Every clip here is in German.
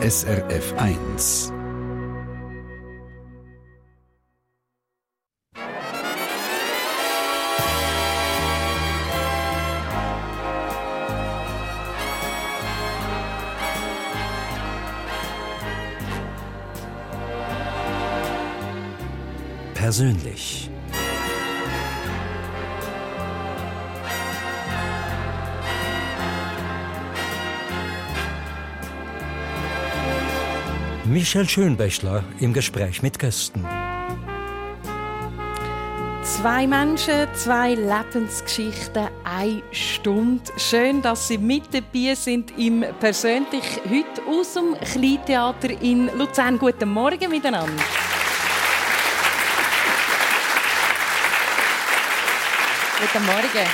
SRF 1. Persönlich. Michel Schönbächler im Gespräch mit Gästen. Zwei Menschen, zwei Lebensgeschichten, eine Stunde. Schön, dass Sie mit dabei sind im Persönlich heute aus dem Kleintheater in Luzern. Guten Morgen miteinander. Guten Morgen.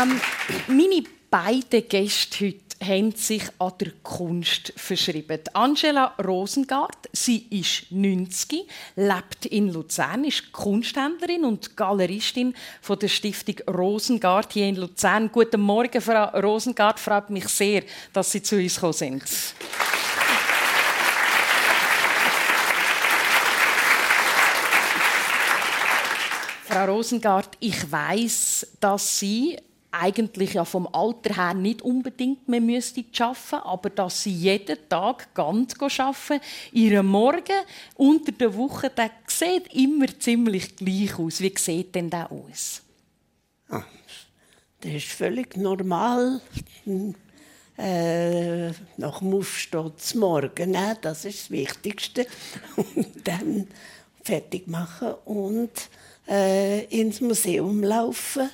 Ähm, meine beiden Gäste heute haben sich an der Kunst verschrieben. Angela Rosengart, sie ist 90, lebt in Luzern, ist Kunsthändlerin und Galeristin von der Stiftung Rosengart hier in Luzern. Guten Morgen, Frau Rosengart. Freut mich sehr, dass Sie zu uns gekommen sind. Frau Rosengart, ich weiß, dass Sie eigentlich ja vom Alter her nicht unbedingt mehr müsste arbeiten, aber dass sie jeden Tag ganz arbeiten, ihre Morgen unter der Woche, der sieht immer ziemlich gleich aus. Wie sieht denn der aus? Ah, das ist völlig normal. Äh, nach dem Aufstehen zum Morgen, ne? das ist das Wichtigste. Und dann fertig machen und äh, ins Museum laufen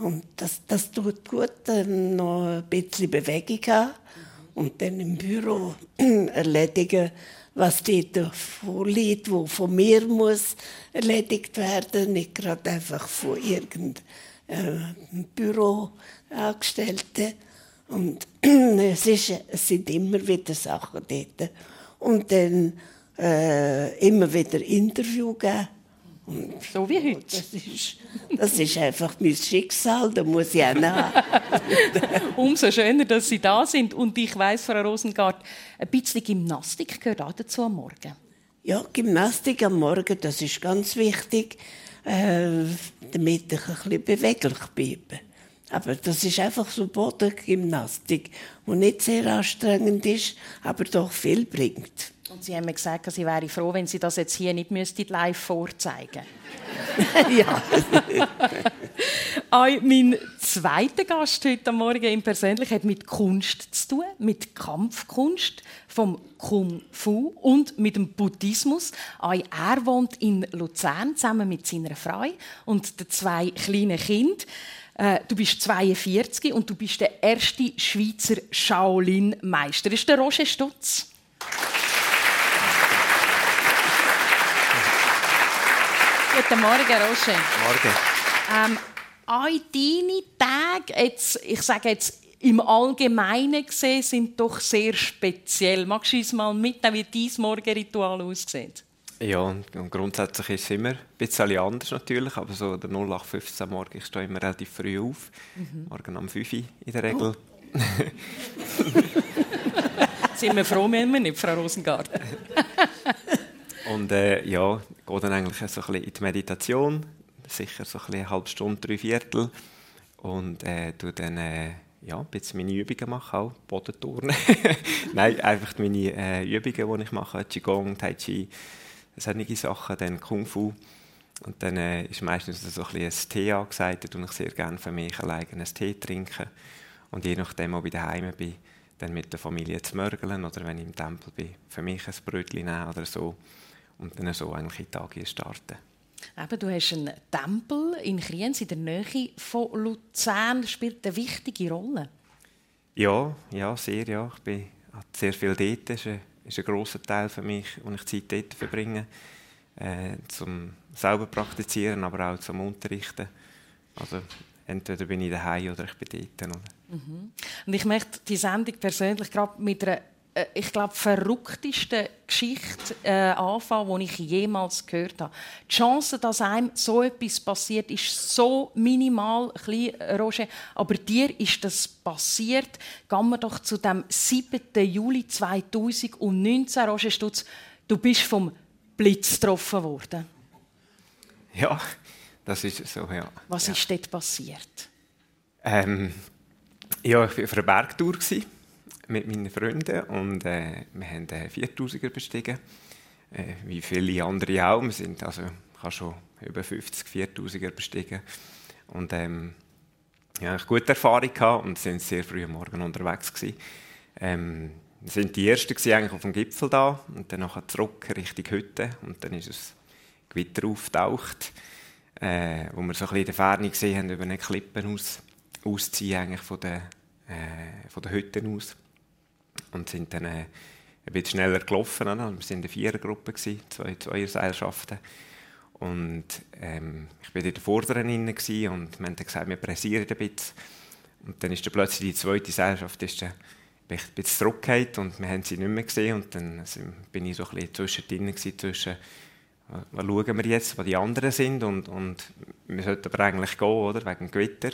und das, das tut gut, dann noch ein bisschen Bewegung haben und dann im Büro erledigen, was dort vorliegt, was von mir muss erledigt werden, nicht gerade einfach von irgendeinem äh, Büroangestellten. Und es, ist, es sind immer wieder Sachen dort. Und dann äh, immer wieder Interview geben so wie heute. Das ist, das ist einfach mein Schicksal, da muss ich auch nach. Umso schöner, dass Sie da sind. Und ich weiß, Frau Rosengart, ein bisschen Gymnastik gehört auch dazu am Morgen. Ja, Gymnastik am Morgen, das ist ganz wichtig, äh, damit ich ein bisschen beweglich bleibe. Aber das ist einfach so Bodengymnastik, die nicht sehr anstrengend ist, aber doch viel bringt. Und Sie haben mir gesagt, Sie wären froh, wenn Sie das jetzt hier nicht live vorzeigen Ja. mein zweiter Gast heute Morgen im Persönlich hat mit Kunst zu tun, mit Kampfkunst, vom Kung Fu und mit dem Buddhismus. Er wohnt in Luzern zusammen mit seiner Frau und den zwei kleinen Kindern. Äh, du bist 42 und du bist der erste Schweizer Shaolin-Meister. Ist der Roger Stutz. Guten Morgen, Roger. Morgen. Ähm, all deine Tage, jetzt, ich sage jetzt im Allgemeinen gesehen, sind doch sehr speziell. Magst du uns mal mitnehmen, wie dein Morgenritual aussieht? Ja, und grundsätzlich ist es immer ein bisschen anders natürlich, aber so der 0815 morgen, ich stehe immer relativ früh auf, mhm. morgen um 5 Uhr in der Regel. Oh. sind wir froh, wenn wir nicht, Frau Rosengarten. Und äh, ja, gehe dann eigentlich so ein bisschen in die Meditation, sicher so ein bisschen eine halbe Stunde, drei Viertel. Und äh, tue dann äh, ja, ein bisschen meine Übungen machen, auch Bodenturnen. Nein, einfach meine äh, Übungen, die ich mache, Qigong, Tai Chi, solche Sachen, dann Kung Fu. Und dann äh, ist meistens so ein, ein Tee angesagt, da ich sehr gerne für mich alleine einen Tee trinken. Und je nachdem, ob ich daheim bin, dann mit der Familie zu mörgeln oder wenn ich im Tempel bin, für mich ein Brötchen nehmen oder so und dann so eigentlich in die Tage starten. Eben, du hast einen Tempel in Kriens in der Nähe von Luzern. Spielt eine wichtige Rolle. Ja, ja, sehr. Ja. Ich bin sehr viel dort. Das ist ein, ist ein grosser Teil für mich, wo ich Zeit dort verbringe. Äh, zum selber praktizieren, aber auch zum Unterrichten. Also entweder bin ich daheim oder ich bin dort. Oder? Mhm. Und ich möchte die Sendung persönlich gerade mit einer ich glaube, verrückteste Geschichte äh, anfangen, die ich jemals gehört habe. Die Chance, dass einem so etwas passiert, ist so minimal, klein, Roger. Aber dir ist das passiert. Gehen wir doch zu dem 7. Juli 2019, Roger Stutz. Du bist vom Blitz getroffen worden. Ja, das ist so, ja. Was ja. ist dort passiert? Ähm, ja, ich war auf einer Bergtour mit meinen Freunden und äh, wir haben einen 4000er bestiegen, äh, wie viele andere auch. Wir sind also, ich habe schon über 50 4000er bestiegen und ähm, ja, ich gute Erfahrung gehabt und sind sehr früh am Morgen unterwegs gewesen. Ähm, sind die ersten gewesen, eigentlich auf dem Gipfel da und dann nachher zurück Richtung Hütte und dann ist es Gewitter auftaucht, äh, wo wir so ein in der Ferne gesehen haben über eine Klippen aus, ausziehen eigentlich von der, äh, von der Hütte aus und sind dann äh, ein bisschen schneller gelaufen. Oder? Wir waren in der Vierergruppe, gewesen, zwei Zweierseilschaften. Und ähm, ich war in der vorderen und wir haben gesagt, wir pressieren ein bisschen. Und dann ist dann plötzlich die zweite Seilschaft ist dann ein bisschen zurückgefallen und wir haben sie nicht mehr gesehen. Und dann bin ich so ein bisschen zwischendrin zwischen was schauen wir jetzt, was die anderen sind und, und wir sollten aber eigentlich gehen, oder, wegen dem Gewitter.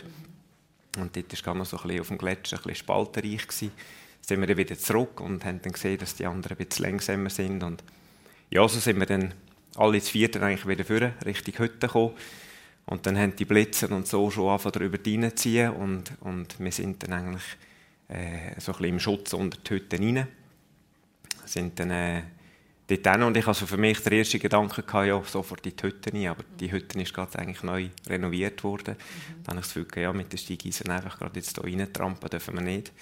Und dort war noch so ein bisschen auf dem Gletscher ein bisschen spaltenreich. Gewesen sind wir dann wieder zurück und haben dann gesehen, dass die anderen ein bisschen langsamer sind. Und ja, so sind wir dann alle zu vierten eigentlich wieder vor, Richtung Hütte gekommen. Und dann haben die Blitze und so schon angefangen, darüber reinzuziehen und, und wir sind dann eigentlich äh, so ein bisschen im Schutz unter die Hütte rein. Sind dann äh, dort hin und ich also für mich der erste Gedanke gehabt, ja, sofort in die Hütte rein, aber die Hütte ist gerade eigentlich neu renoviert worden. Mhm. Dann habe ich das Gefühl, ja, mit den Steigeisen einfach gerade jetzt hier reintrampen dürfen wir nicht.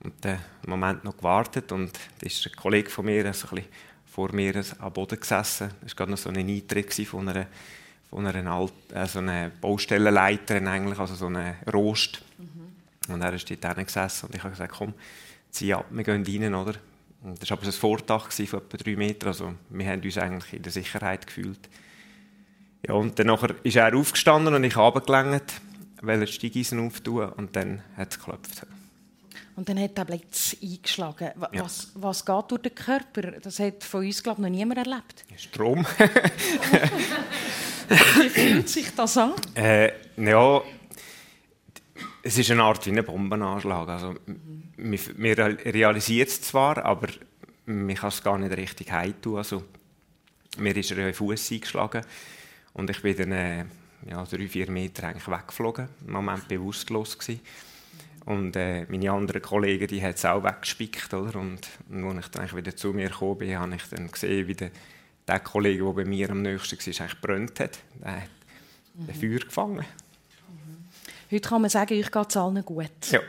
Und einen Moment noch gewartet und da ist ein Kollege von mir so ein vor mir am Boden gesessen. Das war gerade noch so ein Eintritt von einer, von einer, Alt, äh, so einer Baustellenleiterin, eigentlich, also so einer Rost. Mhm. Und er ist dort gesessen und ich habe gesagt, komm, zieh ab, wir gehen rein, oder? Und das war aber ein Vordach von etwa drei Metern, also wir haben uns eigentlich in der Sicherheit gefühlt. Ja, und dann ist er aufgestanden und ich habe weil er die Steigeisen auftun und dann hat es geklopft. Und dann hat der Blitz eingeschlagen. Was, ja. was, geht durch den Körper? Das hat von uns, glaube ich, noch niemand erlebt. Strom. wie fühlt sich das an? Äh, ja, es ist eine Art wie ein Bombenanschlag. Also, mhm. man, realisiert es zwar, aber man kann es gar nicht richtig heimtun. Also, mir ist er in den Fuß eingeschlagen und ich bin dann äh, ja, drei, vier Meter eigentlich weggeflogen. Im Moment bewusstlos gewesen. Und äh, meine anderen Kollegen, die hat es auch weggespickt, oder? Und, und als ich dann wieder zu mir gekommen bin, habe ich dann gesehen, wie der, der Kollege, der bei mir am nächsten war, eigentlich brennt hat. Der hat mhm. Feuer gefangen. Mhm. Heute kann man sagen, euch geht es allen gut. Ja.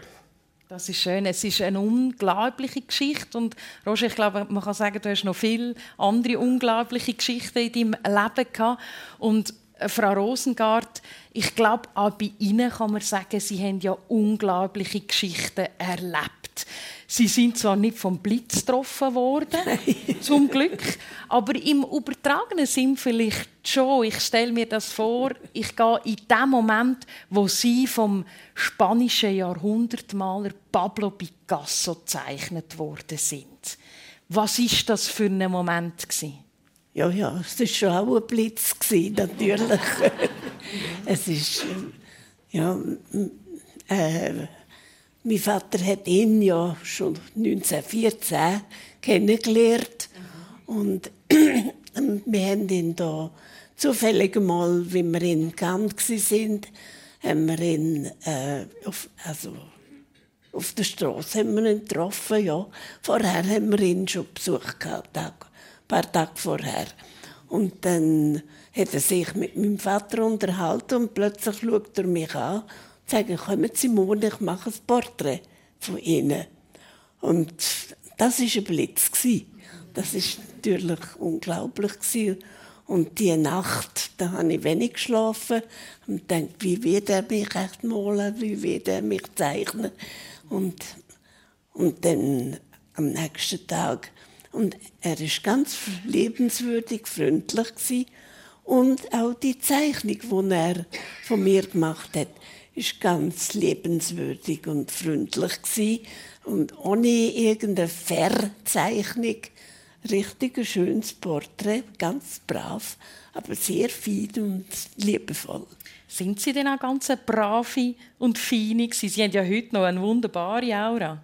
Das ist schön. Es ist eine unglaubliche Geschichte. Und Roger, ich glaube, man kann sagen, du hast noch viele andere unglaubliche Geschichten in deinem Leben gehabt. Und Frau Rosengart, ich glaube, auch bei Ihnen kann man sagen, Sie haben ja unglaubliche Geschichten erlebt. Sie sind zwar nicht vom Blitz getroffen worden, zum Glück, aber im übertragenen Sinn vielleicht schon. Ich stelle mir das vor, ich gehe in dem Moment, wo Sie vom spanischen Jahrhundertmaler Pablo Picasso gezeichnet worden sind. Was ist das für ein Moment gewesen? Ja, ja, es war schon auch ein Blitz, natürlich. es ist, ja, äh, mein Vater hat ihn ja schon 1914 kennengelernt. Und wir haben ihn da zufällig mal, wie wir in Kant waren, haben wir ihn äh, auf, also auf der Straße haben wir ihn getroffen, ja. Vorher haben wir ihn schon besucht gehabt, paar Tage vorher. Und dann hat er sich mit meinem Vater unterhalten und plötzlich schaut er mich an und sagt, kommen Sie morgen, ich mache ein Porträt von Ihnen. Und das war ein Blitz. Das war natürlich unglaublich. Und die Nacht, da habe ich wenig geschlafen und dachte, wie wird er mich echt malen, wie wird er mich zeichnen. Und, und dann am nächsten Tag und er ist ganz lebenswürdig, freundlich gewesen. und auch die Zeichnung, die er von mir gemacht hat, ist ganz lebenswürdig und freundlich gewesen. Und ohne irgendeine Verzeichnung. Richtig ein schönes Porträt, ganz brav, aber sehr fein und liebevoll. Sind Sie denn auch ganz brave und feine? Sie haben ja heute noch eine wunderbare Aura.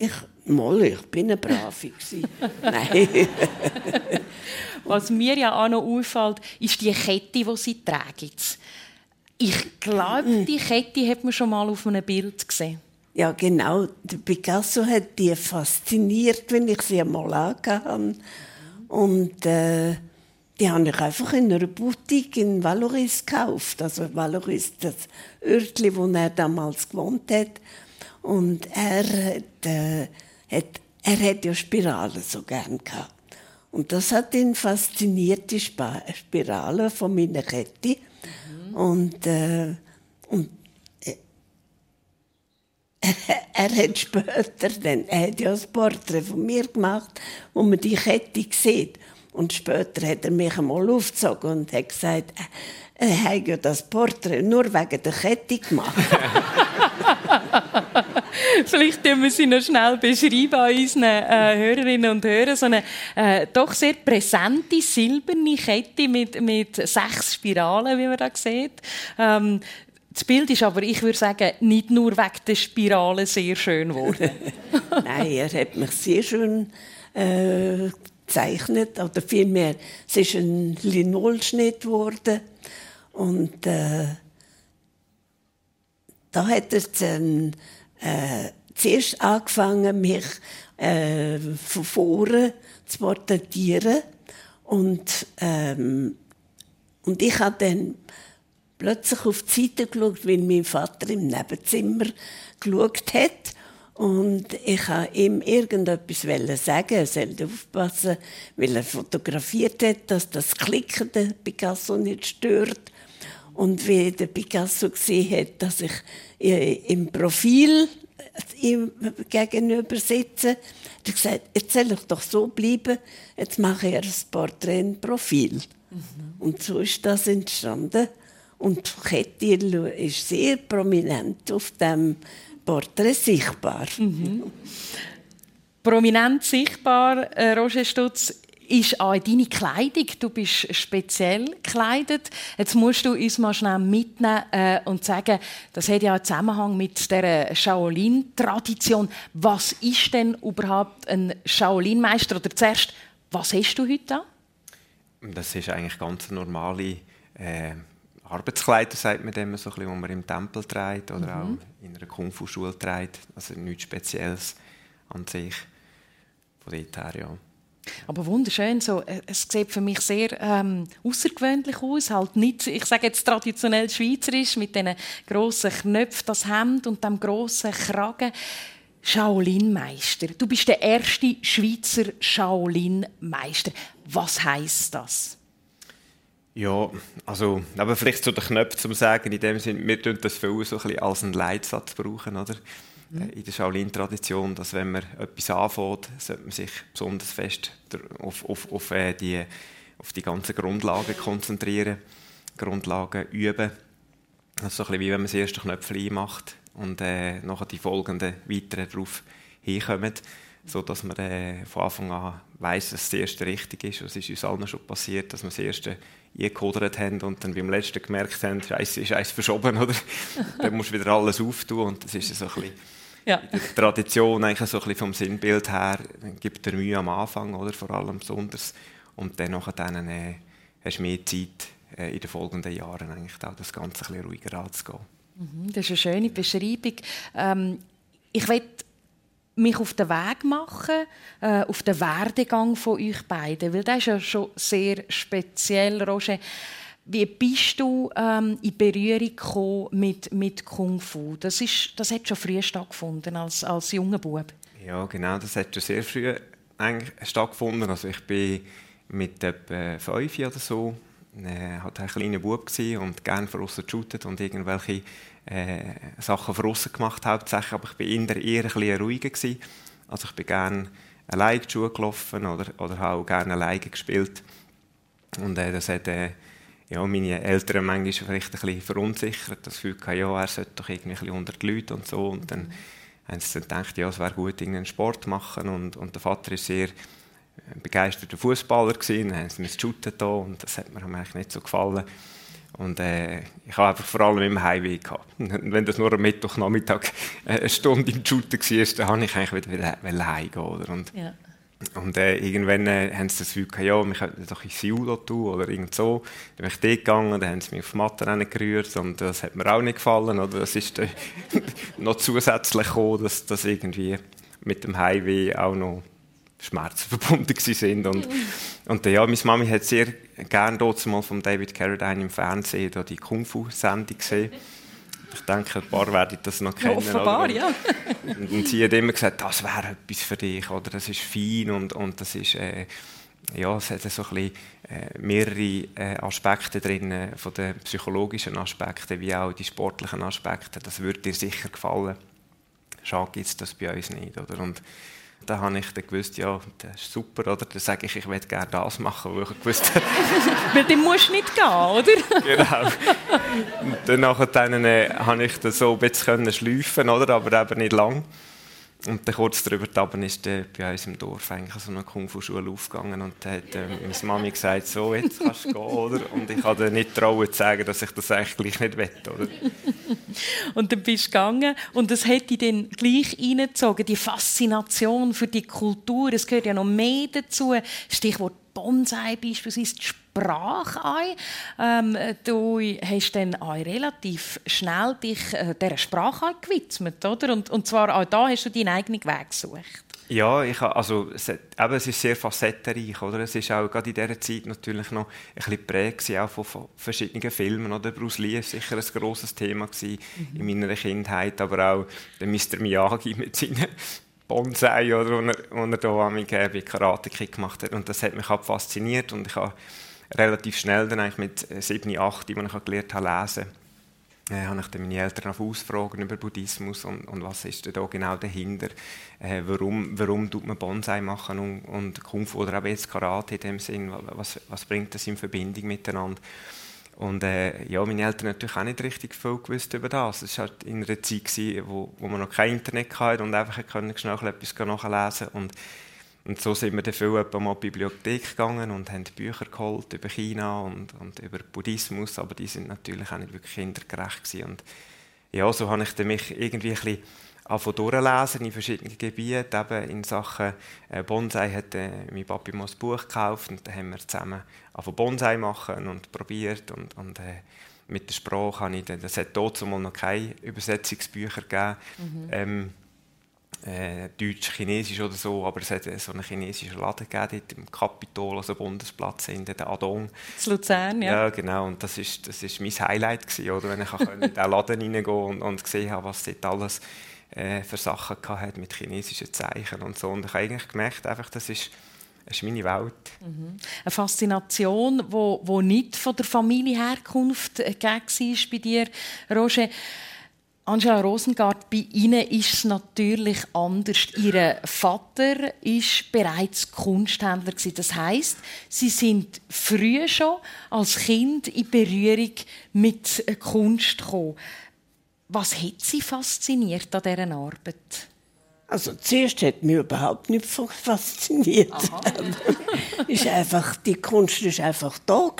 Ich, mal, ich bin eine Brave. Nein. Was mir ja auch noch auffällt, ist die Kette, die Sie tragen. Ich glaube, die Kette hat man schon mal auf einem Bild gesehen. Ja, genau. Der Picasso hat die fasziniert, wenn ich sie einmal angehabt Und äh, die habe ich einfach in einer Boutique in Valoris gekauft. Also Valoris, das Örtchen, wo er damals gewohnt hat. Und er hat, äh, hat, er hat ja Spiralen so gern gehabt. Und das hat ihn fasziniert, die Spirale von meiner Kette. Mhm. Und, äh, und äh, er hat später dann, er hat ja ein Porträt von mir gemacht, wo man die Kette sieht. Und später hat er mich einmal aufgezogen und hat gesagt, er hat ja das Porträt nur wegen der Kette gemacht. Vielleicht können wir sie noch schnell beschreiben an unseren äh, Hörerinnen und Hörern. So eine äh, doch sehr präsente silberne Kette mit, mit sechs Spiralen, wie man da sieht. Ähm, das Bild ist aber, ich würde sagen, nicht nur wegen der Spiralen sehr schön geworden. Nein, er hat mich sehr schön äh, gezeichnet, oder vielmehr, es ist ein Linolschnitt geworden und äh, da hat er dann äh, zuerst angefangen, mich äh, von vorne zu porträtieren. Und, ähm, und ich habe dann plötzlich auf die Seite geschaut, weil mein Vater im Nebenzimmer geschaut hat. Und ich wollte ihm irgendetwas sagen. Er sollte aufpassen, weil er fotografiert hat, dass das Klicken der Picasso nicht stört. Und wie der Picasso gesehen hat, dass ich äh, im Profil ihm gegenüber sitze, hat er gesagt, jetzt soll ich doch so bleiben, jetzt mache ich ein Porträt im Profil. Mhm. Und so ist das entstanden. Und Kettil ist sehr prominent auf dem Porträt sichtbar. Mhm. Prominent sichtbar, äh, Roger Stutz, ist auch deine Kleidung. Du bist speziell gekleidet. Jetzt musst du uns mal schnell mitnehmen äh, und sagen, das hat ja einen Zusammenhang mit der Shaolin-Tradition. Was ist denn überhaupt ein Shaolin-Meister? Oder zuerst, was hast du heute an? Das ist eigentlich ganz normale äh, Arbeitskleider, sagt man dem so ein bisschen, die man im Tempel trägt oder mhm. auch in einer Kung-Fu-Schule trägt. Also nichts Spezielles an sich. Von dort her, ja. Aber wunderschön, so, äh, es sieht für mich sehr ähm, außergewöhnlich aus. Halt nicht, ich sage jetzt traditionell schweizerisch, mit diesen grossen Knöpfen, das Hemd und dem grossen Kragen. Shaolin-Meister. Du bist der erste Schweizer Shaolin-Meister. Was heißt das? Ja, also, aber vielleicht zu den Knöpfen zum Sagen, in dem Sinne, wir tun das für uns so ein bisschen als einen Leitsatz brauchen, oder? Mhm. in der Shaolin-Tradition, dass wenn man etwas anfängt, sollte man sich besonders fest auf, auf, auf, äh, die, auf die ganzen Grundlagen konzentrieren, Grundlagen üben. Das ist so ein bisschen wie wenn man das erste Knöpfchen macht und äh, nachher die folgenden weiteren darauf hinkommen, so dass man äh, von Anfang an weiß, dass das erste richtig ist. Das ist uns allen schon passiert, dass wir das erste eingekodert haben und dann beim letzten gemerkt haben, Scheiße, ist eins verschoben, oder? dann musst du wieder alles auftun und das ist so ein bisschen ja. Die Tradition eigentlich so ein bisschen vom Sinnbild her gibt er Mühe am Anfang, oder? vor allem besonders. Und dann, dann äh, hast du mehr Zeit, äh, in den folgenden Jahren eigentlich auch das Ganze ein bisschen ruhiger anzugehen. Mhm, das ist eine schöne Beschreibung. Ähm, ich will mich auf den Weg machen, äh, auf den Werdegang von euch beiden, weil das ist ja schon sehr speziell, Roger. Wie bist du ähm, in Berührung gekommen mit, mit Kung Fu? Das, ist, das hat schon früh stattgefunden, als, als junger Bub. Ja, genau, das hat schon sehr früh eigentlich stattgefunden. Also ich bin mit etwa fünf oder so äh, halt ein kleiner Bub und gerne draussen geshootet und irgendwelche äh, Sachen draussen gemacht hauptsächlich, aber ich war eher, eher ein bisschen ruhiger gewesen. Also ich bin gerne alleine gelaufen oder, oder habe auch gerne alleine gespielt und äh, das hat äh, ja, meine Eltern manchmal vielleicht ein bisschen verunsichert, das Gefühl gehabt, ja, er sollte doch irgendwie ein bisschen unter die Leute und so. Und dann haben sie dann gedacht, ja, es wäre gut, irgendeinen Sport machen und, und der Vater ist sehr begeisterter Fußballer gewesen, dann haben sie mich da und das hat mir eigentlich nicht so gefallen. Und äh, ich habe einfach vor allem immer Heimweh gehabt. Wenn das nur am Mittwochnachmittag eine Stunde im Shooten war, dann habe ich eigentlich wieder, wieder heimgehen. Oder? Und, ja. und äh, irgendwann äh, haben sie das Gefühl gehabt, ja, wir könnten doch in Siulo tun oder irgend so. Dann bin ich dort gegangen, dann haben sie mich auf die Matte gerührt und das hat mir auch nicht gefallen. Oder? Das ist äh, noch zusätzlich gekommen, dass das irgendwie mit dem Heimweh auch noch Schmerzen verbunden sind und und ja, meine Mami hat sehr gerne dort mal von David Carradine im Fernsehen da die Kung Fu Sendung gesehen. Ich denke, ein paar werden das noch kennen. Ja, offenbar, ja. und, und, sie hat immer gesagt, das wäre etwas für dich oder das ist fein und, und das ist äh, ja, es hat so ein bisschen, äh, mehrere äh, Aspekte drin, äh, von den psychologischen Aspekten wie auch die sportlichen Aspekte. Das würde dir sicher gefallen. Schade gibt es das bei uns nicht. Oder? Und da habe ich dann gewusst, ja, das ist super, oder? Dann sage ich, ich möchte gerne das machen, wo ich gewusst habe. Weil dann musst du nicht gehen, oder? genau. Und dann nachher dann, äh, habe ich das so ein bisschen schleifen oder? aber eben nicht lang. Und dann kurz darüber ist der bei uns im Dorf eigentlich so eine Kung-Fu-Schule aufgegangen und da hat äh, meine Mami gesagt, so, jetzt kannst du gehen, oder? Und ich habe nicht trauen zu sagen, dass ich das eigentlich gleich nicht will, oder? und dann bist du gegangen und das hätte dich dann gleich reingezogen, die Faszination für die Kultur, es gehört ja noch mehr dazu, Stichwort Bonsai beispielsweise, Sprache ein. Ähm, du hast dann auch relativ schnell dich äh, dieser Sprache gewidmet, oder? Und, und zwar auch da hast du deinen eigenen Weg gesucht. Ja, ich habe, also, es, eben, es ist sehr facettenreich. Oder? Es ist auch gerade in dieser Zeit natürlich noch ein bisschen geprägt auch von, von verschiedenen Filmen. Oder? Bruce Lee war sicher ein grosses Thema mhm. in meiner Kindheit, aber auch der Mr. Miyagi mit seinen Bonsai, oder, wo er, wo er da bei Karate Kick gemacht hat. Und das hat mich halt fasziniert und ich habe relativ schnell dann eigentlich mit 7, 8, als ich gelernt habe lesen, äh, habe ich dann meine Eltern auf Ausfragen über Buddhismus und, und was ist da genau dahinter, äh, warum, warum tut man Bonsai machen und, und Kung oder auch jetzt Karate in dem Sinn, was, was bringt das in Verbindung miteinander? Und äh, ja, meine Eltern natürlich auch nicht richtig viel gewusst über das. Es war halt in einer Zeit, gewesen, wo, wo man noch kein Internet hatte und einfach schnell etwas nachlesen und und so sind wir dann viel mal in die Bibliothek gegangen und haben Bücher geholt über China und, und über Buddhismus, aber die sind natürlich auch nicht wirklich kindergerecht gewesen. Und ja, so habe ich dann mich irgendwie ein bisschen anfangen durchlesen in verschiedenen Gebieten. Eben in Sachen äh, Bonsai hat äh, mein Papi mal ein Buch gekauft und dann haben wir zusammen anfangen Bonsai machen und probiert und, und äh, mit der Sprache habe ich dann, das hat mal noch keine Übersetzungsbücher gegeben. Mhm. Ähm, äh, Deutsch, Chinesisch oder so, aber es hat so einen chinesischen Laden gegeben, im Kapitol, also Bundesplatz in der Adong. In Luzern, ja. Ja, genau, und das ist, das ist mein Highlight gewesen, oder? wenn ich in diesen Laden reingehen und, und gesehen habe, was dort alles äh, für Sachen hat mit chinesischen Zeichen und so. Und ich habe eigentlich gemerkt, einfach, das ist, das ist meine Welt. Mhm. Eine Faszination, die wo, wo nicht von der Familienherkunft äh, war bei dir, Roger. Angela Rosengart, bei Ihnen ist es natürlich anders. Ihr Vater ist bereits Kunsthändler Das heißt, Sie sind früh schon als Kind in Berührung mit Kunst gekommen. Was hat Sie fasziniert an dieser Arbeit? Also zuerst hat mich überhaupt nicht fasziniert. ist einfach, die Kunst war einfach da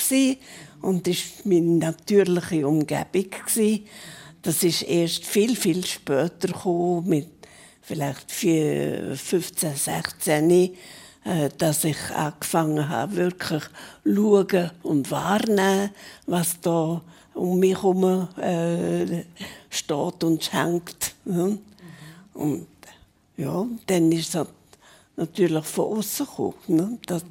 und ist meine natürliche Umgebung gewesen. Das ist erst viel, viel später gekommen, mit vielleicht 15, 16, äh, dass ich angefangen habe, wirklich schauen und wahrnehmen, was da um mich herum äh, steht und hängt. Mhm. Und ja, dann ist es natürlich von außen gekommen, ne? dass,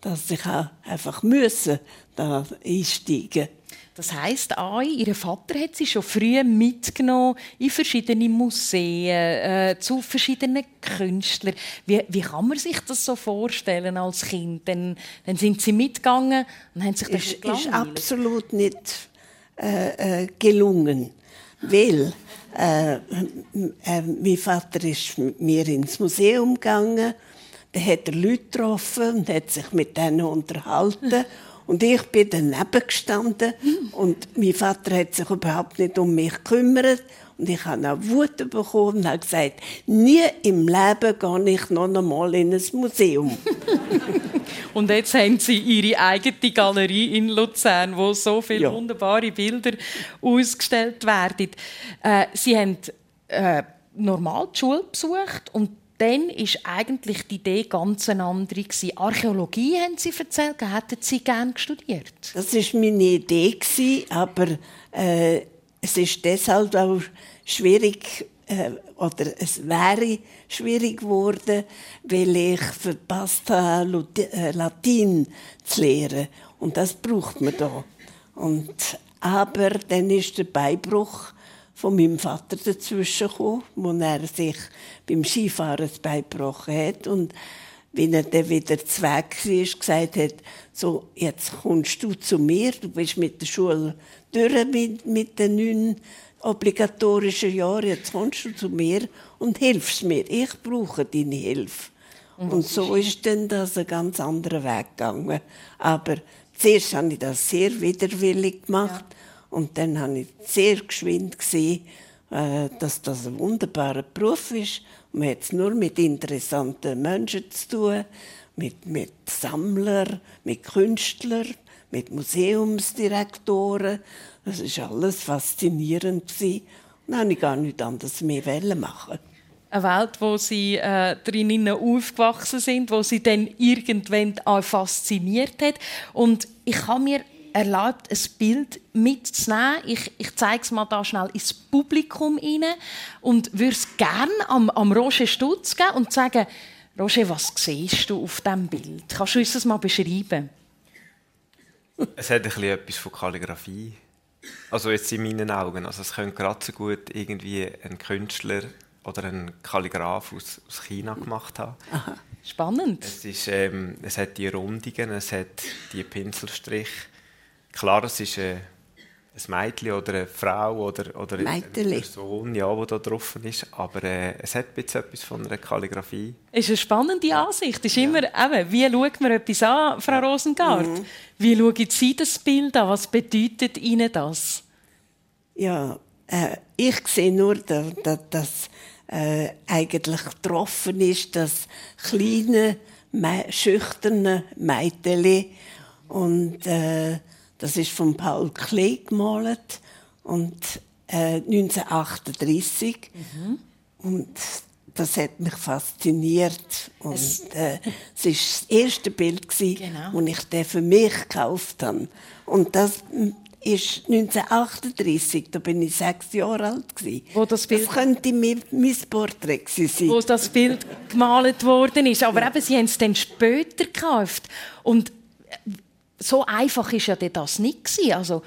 dass ich einfach müssen da einsteigen das heißt, auch, Ihr Vater hat sie schon früh mitgenommen in verschiedene Museen, äh, zu verschiedenen Künstlern. Wie, wie, kann man sich das so vorstellen als Kind? Dann, dann sind Sie mitgegangen und haben sich das ist, ist absolut nicht äh, äh, gelungen, weil äh, äh, mein Vater ist mit mir ins Museum gegangen, da hat er Leute getroffen und hat sich mit denen unterhalten. Und ich bin daneben gestanden und mein Vater hat sich überhaupt nicht um mich gekümmert Und ich habe auch Wut bekommen und habe gesagt, nie im Leben gehe ich noch einmal in ein Museum. und jetzt haben Sie Ihre eigene Galerie in Luzern, wo so viele ja. wunderbare Bilder ausgestellt werden. Äh, Sie haben äh, normal die Schule besucht und dann ist eigentlich die Idee ganz eine andere gewesen. Archäologie haben Sie erzählt, hätten Sie gerne studiert? Das ist meine Idee aber äh, es ist deshalb auch schwierig äh, oder es wäre schwierig geworden, weil ich verpasst habe, äh, Latein zu lernen und das braucht man da. Und aber dann ist der Beibruch von meinem Vater dazwischen gekommen, wo er sich beim Skifahren beigebrochen hat und wenn er dann wieder zweck war, gesagt hat, so, jetzt kommst du zu mir, du bist mit der Schule durch mit, mit den neun obligatorischen Jahren, jetzt kommst du zu mir und hilfst mir. Ich brauche deine Hilfe. Und, und so ist dann das ein ganz anderer Weg gegangen. Aber zuerst habe ich das sehr widerwillig gemacht ja. Und dann habe ich sehr geschwind gesehen, äh, dass das ein wunderbarer Beruf ist. Man hat es nur mit interessanten Menschen zu tun, mit, mit Sammlern, mit Künstlern, mit Museumsdirektoren. Das ist alles faszinierend gewesen. Und dann habe ich gar nichts anderes mehr machen. Eine Welt, wo sie äh, drinnen aufgewachsen sind, wo sie dann irgendwann auch fasziniert hat. Und ich habe mir erlaubt, ein Bild mitzunehmen. Ich, ich zeige es mal da schnell ins Publikum rein und würde es gerne am, am Roger Stutz geben und sagen, Roger, was siehst du auf diesem Bild? Kannst du uns das mal beschreiben? Es hat ein etwas von Kalligrafie. Also jetzt in meinen Augen. Also es könnte gerade so gut irgendwie ein Künstler oder ein Kalligraph aus, aus China gemacht haben. Aha. Spannend. Es, ist, ähm, es hat die Rundungen, es hat die Pinselstriche. Klar, es ist äh, ein Mädchen oder eine Frau oder, oder eine Person, ja, die da drauf ist. Aber äh, es hat jetzt etwas von einer Kalligrafie. Es ist eine spannende Ansicht. Ist ja. immer, eben, wie schaut man etwas an, Frau Rosengart? Mhm. Wie schauen Sie das Bild an? Was bedeutet Ihnen das? Ja, äh, ich sehe nur, dass, dass äh, eigentlich getroffen ist, das kleine, schüchterne Mädchen und äh, das ist von Paul Klee gemalt und äh, 1938 mhm. und das hat mich fasziniert und es, äh, es ist das erste Bild gewesen, genau. das ich für mich gekauft habe und das ist 1938, da bin ich sechs Jahre alt gewesen. Wo das, Bild, das könnte mein, mein Porträt sein. Wo das Bild gemalt worden ist, aber eben, Sie haben es dann später gekauft und so einfach ist ja das nicht gewesen. Also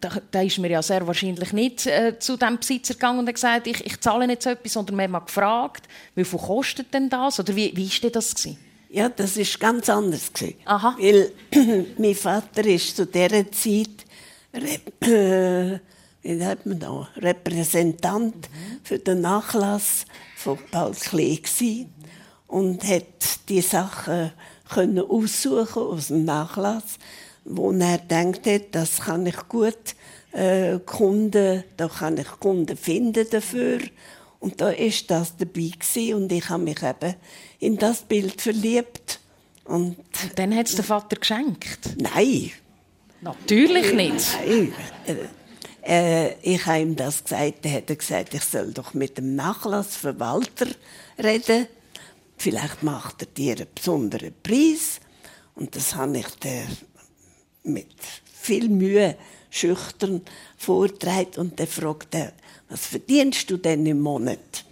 da, da ist mir ja sehr wahrscheinlich nicht äh, zu dem Besitzer gegangen und hat gesagt, ich, ich zahle nicht so etwas, sondern wir haben mal gefragt, wie viel kostet denn das oder wie, wie ist denn das gewesen? Ja, das ist ganz anders gewesen. Aha. Weil mein Vater ist zu dieser Zeit äh, wie man da, Repräsentant mhm. für den Nachlass von Paul Klee gewesen und hat die Sachen können aussuchen aus dem Nachlass, wo er denkt hat, das kann ich gut äh, Kunden, da kann ich Kunden finden dafür. Und da ist das dabei gewesen, und ich habe mich eben in das Bild verliebt. Und, und dann hat es der Vater geschenkt? Nein. Natürlich nicht. Nein. Äh, äh, ich habe ihm das gesagt. Er hat gesagt, ich soll doch mit dem Nachlassverwalter reden. Vielleicht macht er dir einen besonderen Preis. Und das habe ich dir mit viel Mühe schüchtern vorgetragen. Und dann fragte er, was verdienst du denn im Monat?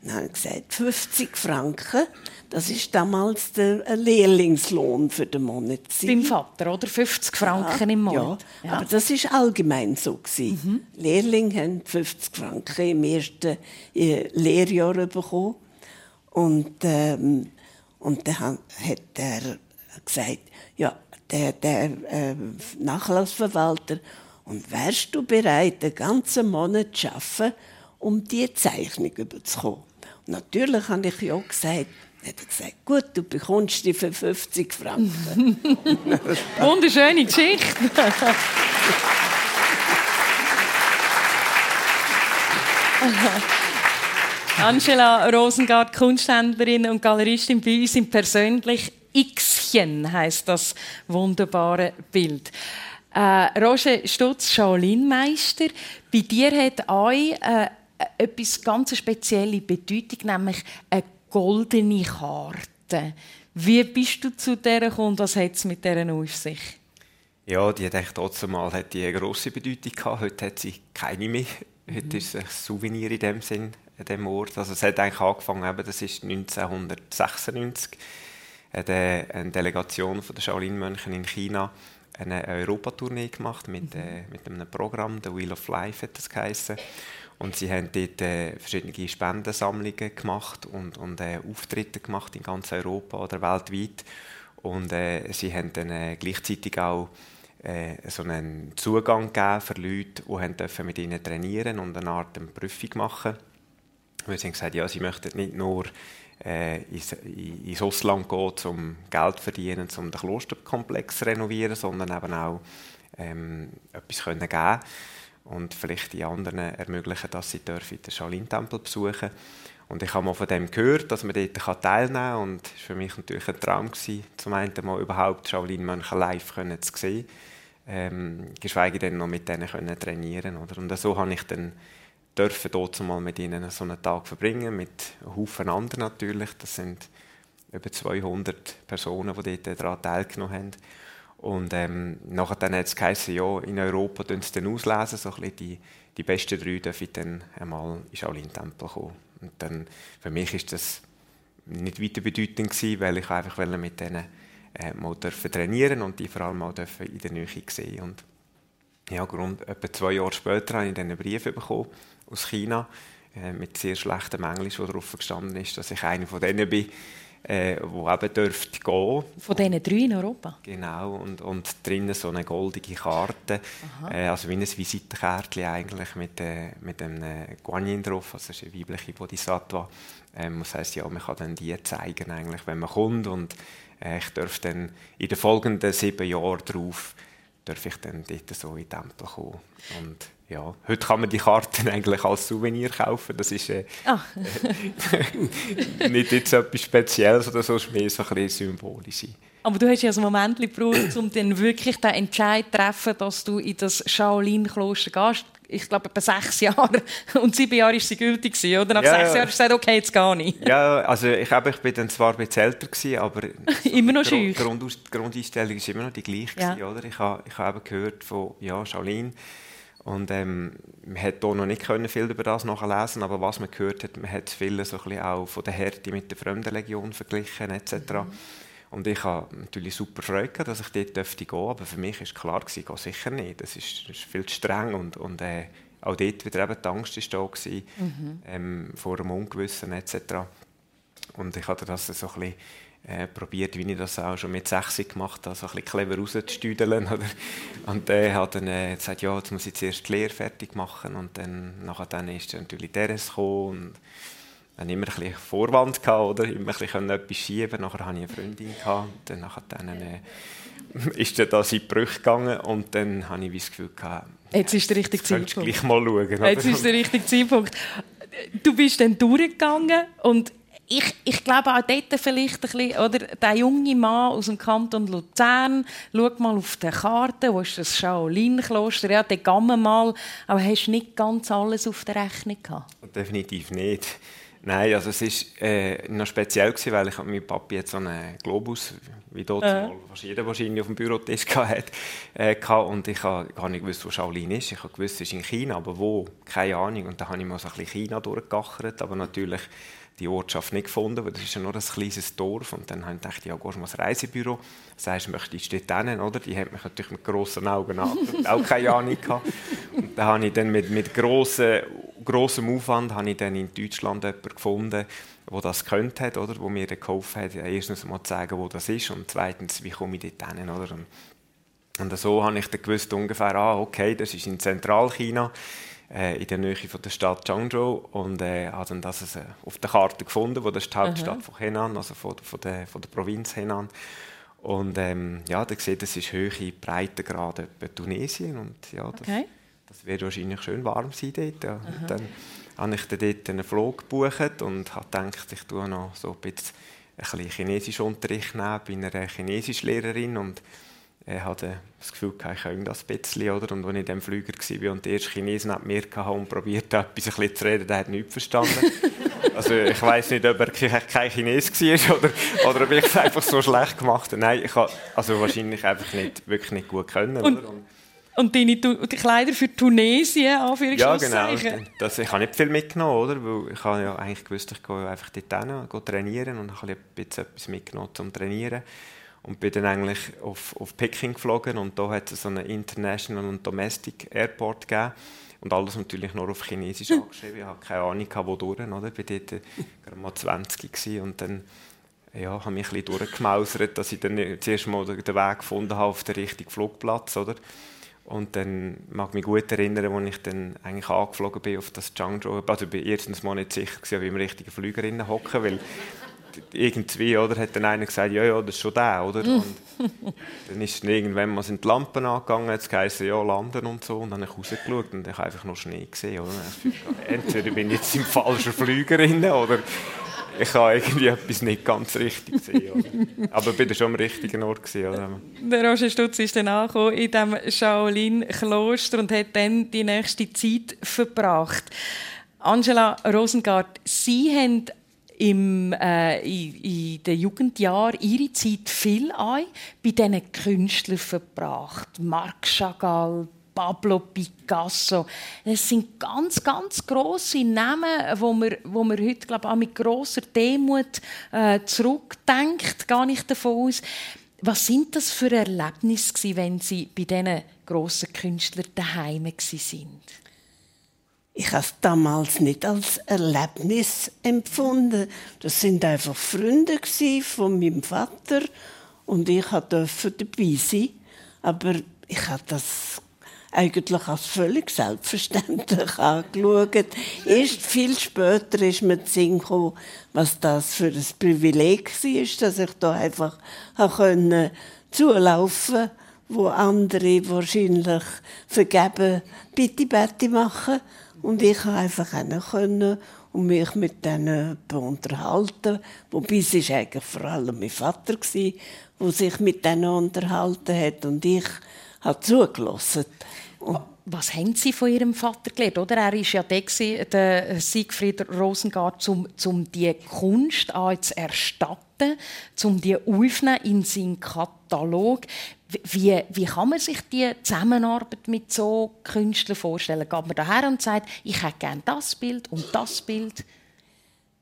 Und dann habe ich gesagt, 50 Franken. Das ist damals der Lehrlingslohn für den Monat. Beim Vater, oder? 50 Franken ja, im Monat. Ja, ja, aber das ist allgemein so. Mhm. Lehrlinge haben 50 Franken im ersten äh, Lehrjahr bekommen. Und, ähm, und dann hat er gesagt, ja, der, der äh, Nachlassverwalter, und wärst du bereit, den ganzen Monat zu arbeiten, um diese Zeichnung überzukommen? Und natürlich habe ich ja gesagt, hat er gesagt, gut, du bekommst die für 50 Franken. Wunderschöne Geschichte. Angela Rosengart, Kunsthändlerin und Galeristin bei uns im persönlich Xchen heißt das wunderbare Bild. Äh, Roger Stutz, Shaolin-Meister. Bei dir hat euch äh, etwas ganz spezielle Bedeutung, nämlich eine goldene Karte. Wie bist du zu der gekommen? Was hat es mit dieser auf sich? Ja, die hat trotzdem mal hat die eine grosse Bedeutung gehabt. Heute hat sie keine mehr. Heute mhm. ist es ein Souvenir in dem Sinn, an dem Ort. Also es hat eigentlich angefangen, eben, das ist 1996, hat eine Delegation von der Shaolin-Mönchen in China eine Europatournee gemacht mit, mhm. äh, mit einem Programm, The Wheel of Life hat das geheißen. Und sie haben dort äh, verschiedene Spendensammlungen gemacht und, und äh, Auftritte gemacht in ganz Europa oder weltweit. Und äh, sie haben dann äh, gleichzeitig auch äh, so einen Zugang gegeben für Leute, die mit ihnen trainieren und eine Art eine Prüfung machen. Sie haben gesagt, ja, sie möchten nicht nur äh, ins, ins Ausland gehen, um Geld zu verdienen, um den Klosterkomplex zu renovieren, sondern eben auch ähm, etwas können und vielleicht die anderen ermöglichen, dass sie den Shaolin-Tempel besuchen Und ich habe mal von dem gehört, dass man dort teilnehmen kann. Und es war für mich natürlich ein Traum, gewesen, zum einen mal überhaupt Shaolin-Mönche live zu sehen. Ähm, geschweige denn noch mit denen können trainieren oder? Und so habe ich dann dürfen dort mal mit ihnen so einen Tag verbringen, mit Haufen anderen natürlich. Das sind über 200 Personen, die dort daran teilgenommen haben. Und ähm, nachher dann hat es geheißen, ja, in Europa tun sie dann auslesen, so ein die, die besten drei dürfen dann einmal in Shaolin-Tempel kommen. Und dann, für mich ist das nicht weiter bedeutend gewesen, weil ich einfach mit denen äh, mal trainieren und die vor allem mal dürfen in der Nähe sehen. Und ja, rund etwa zwei Jahre später habe ich dann einen Brief bekommen aus China äh, mit sehr schlechtem Englisch, wo darauf gestanden ist, dass ich einer von denen bin, äh, wo eben dürfte gehen. Von diesen drei in Europa? Genau, und, und drinnen so eine goldige Karte, äh, also wie ein Visitenkärtchen eigentlich mit, äh, mit einem Guanyin drauf, also das ist eine weibliche Bodhisattva. Ähm, das heisst, ja, man kann dann die zeigen, eigentlich, wenn man kommt und äh, ich darf dann in den folgenden sieben Jahren darauf darf ich dann dort so in den Tempel kommen. Und ja, heute kann man die Karten eigentlich als Souvenir kaufen. Das ist äh, ah. nicht jetzt etwas Spezielles oder so, es ist mehr so ein bisschen symbolisch. Aber du hast ja ein Moment gebraucht, um dann wirklich den Entscheid zu treffen, dass du in das Shaolin-Kloster gehst. Ich glaube, etwa sechs Jahre. Und sieben Jahre war sie gültig, oder? Nach ja, sechs Jahren hast du gesagt, okay, jetzt gehe ich. Ja, also ich, ich bin dann zwar ein bisschen älter, gewesen, aber immer noch. Die Grund, Grundeinstellung war immer noch die gleiche. Ja. Gewesen, oder? Ich habe, ich habe gehört von ja, Shaolin und ähm, man hat hier noch nicht können viel über das nachlesen, aber was man gehört hat, man hat viel so ein auch von der Härte mit der Fremdenlegion verglichen etc. Mhm. Und ich habe natürlich super Freude dass ich dort dürfte gehen, aber für mich ist klar gewesen, gehe sicher nicht. Das ist, das ist viel zu streng und, und äh, auch dort wieder eben die Angst ist da gewesen, mhm. ähm, vor dem Ungewissen etc. Und ich hatte das so ein bisschen äh, probiert, wie ich das auch schon mit 6 gemacht habe, so ein bisschen clever rauszustüdeln. Und er äh, hat dann äh, gesagt, ja, jetzt muss ich zuerst die Lehre fertig machen und dann, nachher dann ist dann natürlich Teres gekommen und dann immer ein bisschen Vorwand gehabt, oder? Immer ein bisschen etwas schieben. Nachher hatte ich eine Freundin gehabt, dann nachher dann äh, ist dann das in die Brüche gegangen und dann habe ich das Gefühl gehabt, Jetzt ist der richtige Zeitpunkt. gleich mal schauen. Jetzt ist der richtige Zeitpunkt. Du bist dann durchgegangen und ich, ich glaube auch dort vielleicht ein bisschen, oder, der junge Mann aus dem Kanton Luzern, schau mal auf die Karte, wo ist das Shaolin-Kloster, ja, dort gehen mal, aber hast du nicht ganz alles auf der Rechnung gehabt? Definitiv nicht. Nein, also es war äh, noch speziell, gewesen, weil ich mit Papi jetzt so einen Globus, wie dort äh. mal jeder wahrscheinlich auf dem Bürotisch hatte, äh, und ich habe gar nicht gewusst, wo Shaolin ist. Ich habe gewusst, es ist in China, aber wo? Keine Ahnung. Und dann habe ich mal so ein bisschen China durchgegachert, aber natürlich die Ortschaft nicht gefunden, weil das ist ja nur ein kleines Dorf. Und dann habe ich gedacht, ja, gehst du mal ins Reisebüro, sagst, möchtest du dort hin, oder? Die hat mich natürlich mit grossen Augen angeschaut, auch keine Ahnung. Und dann habe ich dann mit, mit grossem, grossem Aufwand habe ich dann in Deutschland jemanden gefunden, der das könnte hat, oder? Wo mir dann geholfen hat, erstens mal zu sagen, wo das ist und zweitens, wie komme ich dort hin, oder? Und, und so habe ich dann gewusst, ungefähr, ah, okay, das ist in Zentralchina in der Nähe von der Stadt Changzhou und äh, habe dann das äh, auf der Karte gefunden, wo das ist die Hauptstadt von Henan, also von, von, der, von der Provinz Henan. Und ähm, ja, da sieht, das ist Höhe, Breitengrad etwa Tunesien und ja, das, okay. das wird wahrscheinlich schön warm sein dort. Ja. dann habe ich dann dort einen Flug gebucht und habe gedacht, ich tue noch so ein bisschen, ein bisschen Chinesisch Unterricht nehmen bei einer Chinesischlehrerin und äh, hatte das Gefühl, ich könnte das ein bisschen. Oder? Und als ich in diesem Flüger war und der erste Chinesen neben mir hatte und probiert etwas ein bisschen zu reden, der hat nichts verstanden. also ich weiß nicht, ob er kein Chines war oder, oder ob ich es einfach so schlecht gemacht habe. Nein, ich habe also wahrscheinlich einfach nicht, wirklich nicht gut können. Und, oder? Und, und deine die Kleider für Tunesien, Ja, genau. Das, ich habe nicht viel mitgenommen, oder? Weil ich habe ja eigentlich gewusst, ich gehe einfach dort hin, trainieren und habe ein bisschen etwas mitgenommen zum Trainieren und bin dann eigentlich auf, auf Peking geflogen und da hat es so einen International und Domestic Airport gegeben und alles natürlich nur auf Chinesisch angeschrieben. Ich hatte keine Ahnung, wo durch, oder? Ich war dort gerade mal 20 und dann ja, habe mich ein bisschen durchgemausert, dass ich dann zuerst mal den Weg gefunden habe auf den richtigen Flugplatz, oder? Und dann mag ich mich gut erinnern, als ich dann eigentlich angeflogen bin auf das Changzhou. Also ich war erstens mal nicht sicher, ob ich im richtigen Flüger hocke, weil irgendwie, oder, hat dann einer gesagt, ja, ja, das ist schon der, oder? Und dann ist dann irgendwann mal sind die Lampen angegangen, jetzt geheißen, ja, landen und so, und dann habe ich rausgeschaut und ich habe einfach noch Schnee gesehen, oder? Entweder bin ich jetzt im falschen Flüger drin, oder ich habe irgendwie etwas nicht ganz richtig gesehen. Oder? Aber ich war schon am richtigen Ort. Gewesen, oder? Der Roger Stutz ist dann angekommen in diesem Shaolin-Kloster und hat dann die nächste Zeit verbracht. Angela Rosengart, Sie haben im, äh, in, in den Jugendjahren ihre Zeit viel ein bei diesen Künstlern verbracht. Marc Chagall, Pablo Picasso. Es sind ganz, ganz grosse Namen, wo man, wo man heute glaub, auch mit grosser Demut äh, zurückdenkt, gar nicht davon aus. Was sind das für Erlebnisse, wenn Sie bei diesen grossen Künstlern daheim waren? Ich habe es damals nicht als Erlebnis empfunden. Das sind einfach Freunde von meinem Vater und ich durfte dabei sein. Aber ich habe das eigentlich als völlig selbstverständlich angeschaut. Erst viel später ist mir zu Sinn gekommen, was das für ein Privileg war, dass ich da einfach zulaufen konnte, wo andere wahrscheinlich vergeben Bitte, Bitte machen. Und ich konnte einfach können und mich mit denen unterhalten. Wobei es ist eigentlich vor allem mein Vater der sich mit denen unterhalten hat und ich habe zugelassen. Was haben Sie von Ihrem Vater gelernt? Oder? Er war ja der, der Siegfried Rosengart, um, um die Kunst zu erstatten, um die aufzunehmen in seinen Katalog. Wie, wie kann man sich die Zusammenarbeit mit so Künstlern vorstellen? Geht man daher und sagt, ich hätte gerne das Bild und das Bild?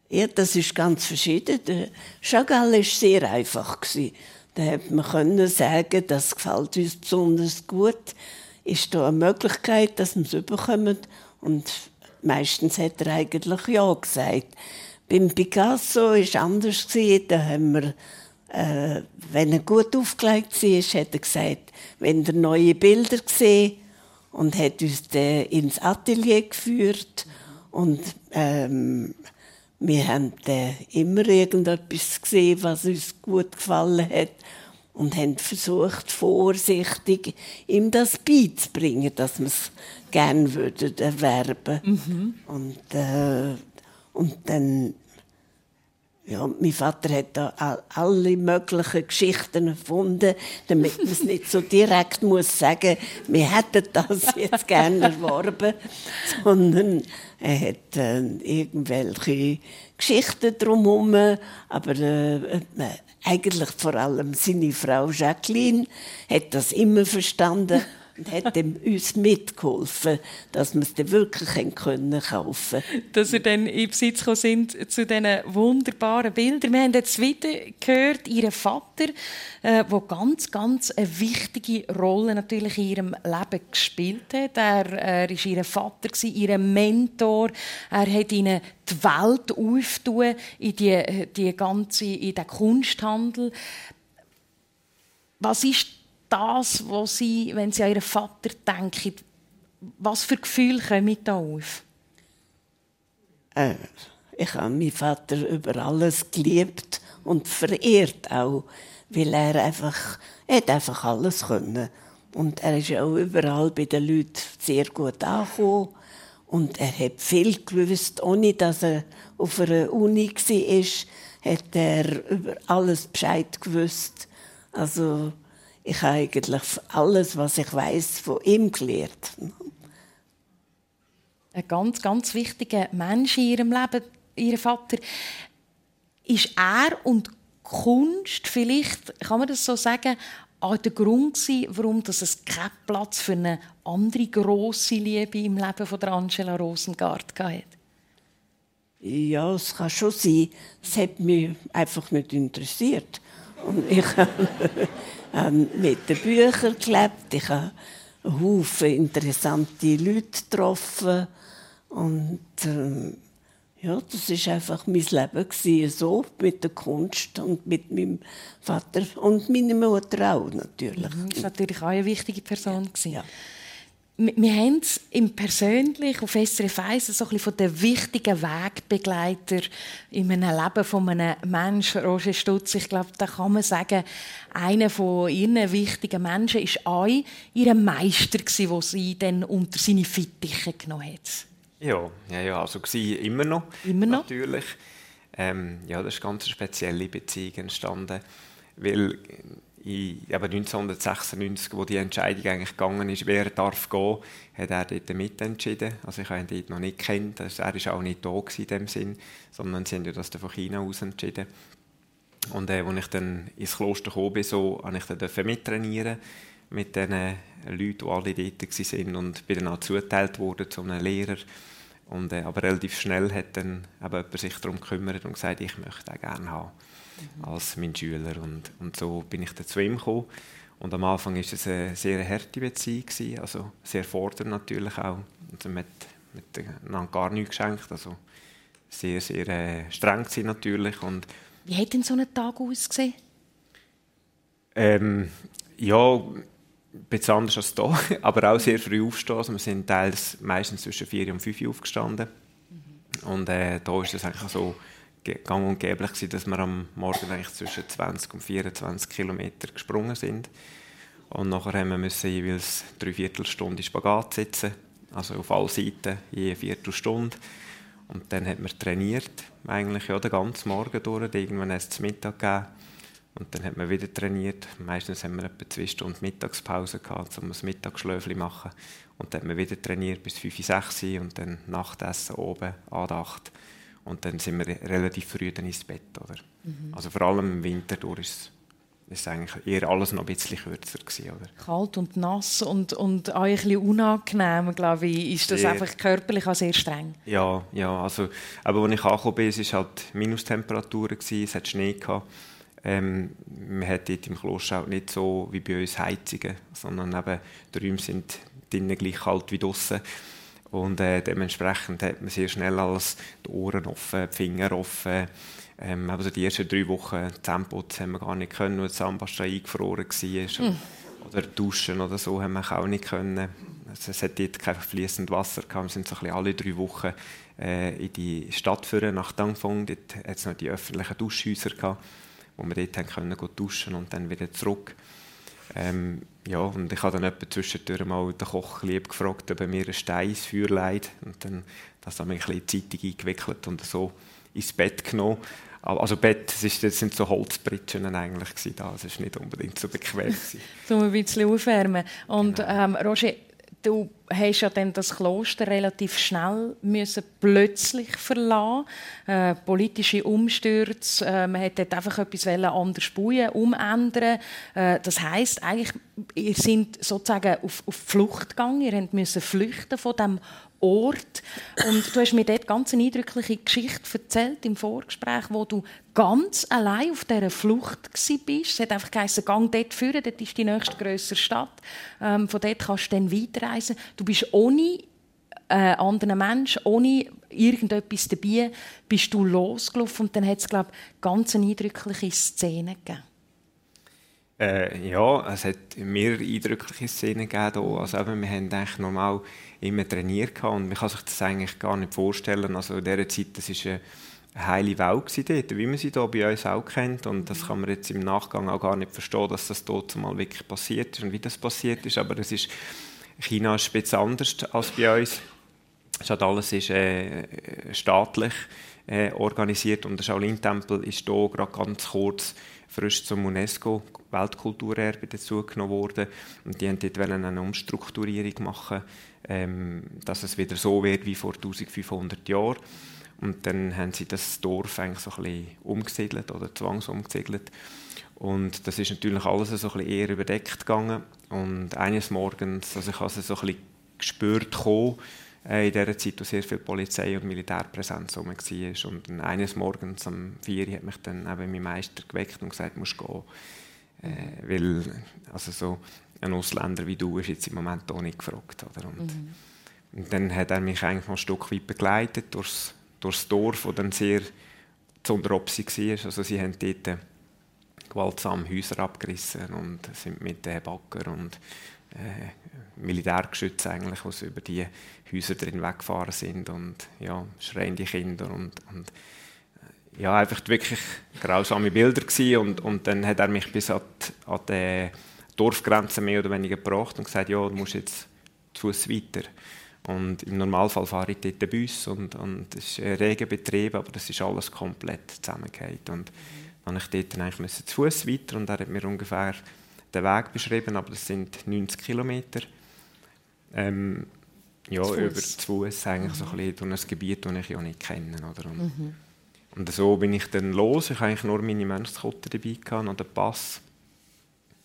Ja, das ist ganz verschieden. Der Chagall war sehr einfach. Da hätte man sagen das gefällt uns besonders gut. Ist da eine Möglichkeit, dass wir es bekommen? Und meistens hat er eigentlich Ja gesagt. Beim Picasso war es anders. Da haben wir äh, wenn er gut aufgelegt war, hat er gesagt, wenn er neue Bilder gesehen und hat uns dann ins Atelier geführt und ähm, wir haben dann immer irgendetwas gesehen, was uns gut gefallen hat und haben versucht, vorsichtig ihm das beizubringen, dass wir es gerne würden erwerben. Mhm. Und, äh, und dann ja, mein Vater hat da alle möglichen Geschichten erfunden, damit man es nicht so direkt muss sagen, wir hätten das jetzt gerne erworben, sondern er hat äh, irgendwelche Geschichten drumherum, aber äh, äh, eigentlich vor allem seine Frau Jacqueline hat das immer verstanden und hat uns mitgeholfen, dass wir es dann wirklich können kaufen Dass ihr dann in Besitz sind zu diesen wunderbaren Bildern. Wir haben jetzt wieder gehört, Ihr Vater, der äh, ganz, ganz eine wichtige Rolle natürlich in Ihrem Leben gespielt hat. Er, er war Ihr Vater, Ihr Mentor. Er hat Ihnen die Welt aufgetan, in, die, die ganze, in den Kunsthandel. Was ist das, was Sie, wenn Sie an Ihren Vater denken, was für Gefühle kommen da auf? Äh, ich habe meinen Vater über alles geliebt und verehrt auch, weil er einfach, er hat einfach alles können. Und er ist auch überall bei den Leuten sehr gut angekommen. Und er hat viel gewusst, ohne dass er auf einer Uni war, hat er über alles Bescheid gewusst. Also ich habe eigentlich alles, was ich weiß, von ihm gelernt. Ein ganz, ganz wichtiger Mensch in ihrem Leben, ihr Vater. Ist er und Kunst vielleicht, kann man das so sagen, auch der Grund gewesen, warum es keinen Platz für eine andere grosse Liebe im Leben von Angela Rosengart gab? Ja, es kann schon sein. Es hat mich einfach nicht interessiert. Und ich habe mit den Büchern gelebt. Ich habe Haufen interessante Leute getroffen. Und ähm, ja, das ist einfach mein Leben gewesen, so mit der Kunst und mit meinem Vater und meiner Mutter auch natürlich. Mhm, das war natürlich auch eine wichtige Person. Ja. ja. Wir haben es im Persönlich auf SRF 1 so ein bisschen von den wichtigen Wegbegleiter in einem Leben von einem Menschen, Roger Stutz. Ich glaube, da kann man sagen, einer von ihren wichtigen Menschen war auch ihr Meister, den sie dann unter seine Fittiche genommen hat. Ja, ja, ja also war immer noch. Immer noch? Natürlich. Ähm, ja, das ist eine ganz spezielle Beziehung entstanden, weil in, eben 1996, wo die Entscheidung eigentlich gegangen ist, wer darf gehen, hat er dort mitentschieden. Also ich habe ihn dort noch nicht kennt, also er war auch nicht da in dem Sinn, sondern sie haben das von China aus entschieden. Und äh, als ich dann ins Kloster gekommen bin, so, durfte ich dann mittrainieren mit den Leuten, die alle dort waren und bin dann auch zugeteilt worden zu einem Lehrer. Und, äh, aber relativ schnell hat dann eben jemand sich darum gekümmert und gesagt, ich möchte ihn gerne haben mhm. als mein Schüler. Und, und so bin ich dann zu ihm gekommen. Und am Anfang war es eine sehr harte Beziehung, also sehr fordernd natürlich auch. Also mit, mit einander gar nichts geschenkt, also sehr, sehr äh, streng natürlich. Und Wie hat denn so ein Tag ausgesehen? Ähm, ja, bisschen anders als hier, aber auch sehr früh aufstehen. Also wir sind teils meistens zwischen 4 und 5 Uhr aufgestanden. Mhm. Und äh, da ist es eigentlich so gang und gäbe, dass wir am Morgen eigentlich zwischen 20 und 24 Kilometer gesprungen sind. Und nachher haben wir müssen jeweils drei Viertelstunde Spagat sitzen, also auf alle Seiten, je eine Viertelstunde. Und dann hat man trainiert, eigentlich ja, den ganzen Morgen durch. Irgendwann hat es Mittag gegeben. Und dann hat man wieder trainiert. Meistens haben wir etwa zwei Stunden Mittagspause gehabt, um ein Mittagsschläfchen zu machen. Und dann hat man wieder trainiert bis 5, 6 Uhr und dann Nachtessen oben, Andacht. Und dann sind wir relativ früh dann ins Bett. Oder? Mhm. Also vor allem im Winter durch ist es eigentlich eher alles noch ein bisschen kürzer gewesen, oder? Kalt und nass und, und auch ein bisschen unangenehm, glaube ich, ist das sehr, einfach körperlich auch sehr streng. Ja, ja, also, aber als ich angekommen bin, es war halt Minustemperaturen, es hat Schnee gehabt ähm, man hat dort im Kloster auch nicht so wie bei uns Heizungen, sondern eben die Räume sind drinnen gleich kalt wie draußen. Und äh, dementsprechend hat man sehr schnell alles die Ohren offen, die Finger offen. Ähm, also die ersten drei Wochen Zähneputzen haben wir gar nicht können, weil die Zahnpasta eingefroren war. Mm. Oder duschen oder so haben wir auch nicht können. Also es hat dort kein fließendes Wasser gehabt. Wir sind so ein bisschen alle drei Wochen äh, in die Stadt führen nach Dangfong. Dort hat es noch die öffentlichen Duschhäuser gehabt wo wir dort haben können duschen und dann wieder zurück. Ähm, ja, und ich habe dann etwa zwischendurch mal den Koch lieb gefragt, ob er mir ein Stein ins Feuer leiht. Und dann das haben wir ein bisschen in die Zeitung eingewickelt und so ins Bett genommen. Also Bett, das, sind so Holzbritschen eigentlich da. Es ist nicht unbedingt so bequem so ein bisschen aufwärmen. Und genau. ähm, Roger, du hast ja dann das Kloster relativ schnell müssen plötzlich verlassen. Äh, politische Umstürze, äh, man hat einfach etwas anders bauen, umändern. Äh, das heißt eigentlich, ihr seid sozusagen auf, auf Flucht gegangen, ihr müsst flüchten von dem Ort. Und du hast mir dort ganz eine eindrückliche Geschichte erzählt im Vorgespräch, wo du ganz allein auf dieser Flucht bist. Es hat einfach geheißen, gang dort führen, dort ist die nächste grössere Stadt. Ähm, von dort kannst du dann weiterreisen. Du bist ohne äh, anderen Menschen, ohne irgendetwas dabei, bist du losgelaufen und dann hat es, glaube ich, ganz eine eindrückliche Szene gegeben. Äh, ja, es hat mehrere eindrückliche Szenen gegeben. Also eben, wir haben eigentlich normal immer trainiert und man kann sich das eigentlich gar nicht vorstellen. Also in dieser Zeit, das eine heile Welt dort, wie man sie hier bei uns auch kennt. Und das kann man jetzt im Nachgang auch gar nicht verstehen, dass das dort mal wirklich passiert ist und wie das passiert ist. Aber es ist, China ist bisschen anders als bei uns. Statt alles ist äh, staatlich äh, organisiert und der Shaolin-Tempel ist hier gerade ganz kurz frisch zum UNESCO Weltkulturerbe dazugenommen worden und die wollten dort eine Umstrukturierung machen, ähm, dass es wieder so wird wie vor 1500 Jahren. Und dann haben sie das Dorf eigentlich so ein bisschen umgesiedelt oder zwangsumgesiedelt. Und das ist natürlich alles so ein bisschen eher überdeckt gegangen. Und eines Morgens, also ich habe es so ein bisschen gespürt kommen, äh, in der Zeit, wo sehr viel Polizei und Militärpräsenz rum war. Und eines Morgens um vier hat mich dann eben mein Meister geweckt und gesagt, du musst gehen. Äh, weil also so ein Ausländer wie du ist jetzt im Moment auch nicht gefragt. Oder? Und, mhm. und dann hat er mich eigentlich noch ein Stück weit begleitet durchs, durchs Dorf, das dann sehr zu Unteropsi war. Also sie haben dort äh, gewaltsam Häuser abgerissen und sind mit den Backer und äh, Militärgeschützen eigentlich, die über die Häuser drin weggefahren sind und ja, schreiende Kinder und, und äh, ja, einfach wirklich grausame Bilder gewesen. und, und dann hat er mich bis an die, an die Dorfgrenze mehr oder weniger gebracht und gesagt, ja, du musst jetzt zu Fuß weiter. Und im Normalfall fahre ich dort den Bus und, es ist ein reger Betrieb, aber das ist alles komplett zusammengefallen. Und dann musste ich dort eigentlich zu Fuß weiter und er hat mir ungefähr den Weg beschrieben, aber das sind 90 Kilometer. Ähm, ja, zu über zu Fuß eigentlich mhm. so ein bisschen durch ein Gebiet, das ich ja nicht kenne. Oder? Und, mhm. und so bin ich dann los. Ich hatte eigentlich nur meine Mönchskotte dabei gehabt, und den Pass.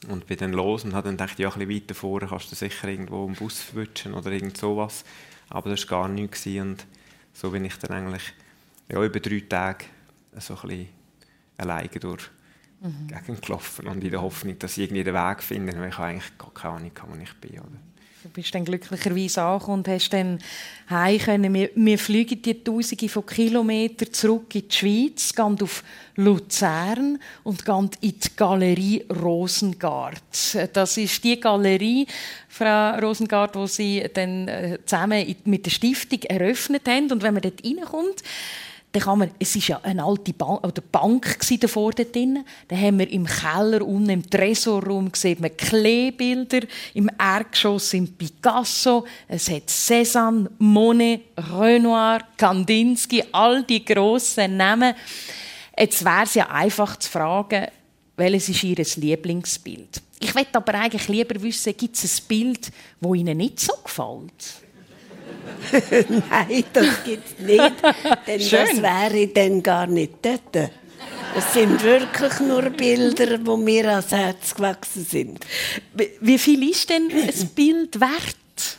Und bin dann los und habe dann gedacht, ja, ein bisschen weiter vorne kannst du sicher irgendwo einen Bus verwutschen oder irgend sowas. Aber das war gar nichts. Und so bin ich dann eigentlich ja, über drei Tage so ein bisschen alleine durch mhm. Gelaufen und in der Hoffnung, dass ich irgendwie den Weg finde, weil ich eigentlich gar keine Ahnung habe, wo ich bin. Oder? Du bist dann glücklicherweise angekommen und hast dann heim können. Wir, wir fliegen die Tausende von Kilometern zurück in die Schweiz, gehen auf Luzern und gehen in die Galerie Rosengart. Das ist die Galerie, Frau Rosengart, die Sie dann äh, zusammen mit der Stiftung eröffnet haben. Und wenn man dort reinkommt, dann kann man, es war ja eine alte Bank, oder Bank davor dort drin. Dann haben wir im Keller unten im Tresorraum gesehen, man Kleebilder, im Erdgeschoss im Picasso. Es hat Cézanne, Monet, Renoir, Kandinsky, all die grossen Namen. Jetzt wäre es ja einfach zu fragen, welches ist Ihr Lieblingsbild? Ich möchte aber eigentlich lieber wissen, gibt es ein Bild, das Ihnen nicht so gefällt? Nein, das gibt es nicht. Denn das wäre dann gar nicht dort. Es sind wirklich nur Bilder, die mir ans Herz gewachsen sind. Wie viel ist denn ein Bild wert?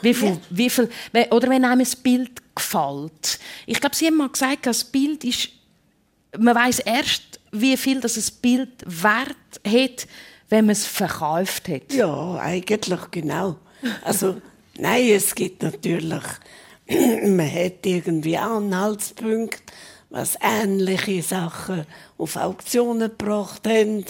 Wie viel, wie viel, oder wenn einem ein Bild gefällt. Ich glaube, Sie haben mal gesagt, das Bild ist, man weiß erst, wie viel das ein Bild wert hat, wenn man es verkauft hat. Ja, eigentlich genau. Also Nein, es gibt natürlich, man hat irgendwie Anhaltspunkte, was ähnliche Sachen auf Auktionen gebracht haben.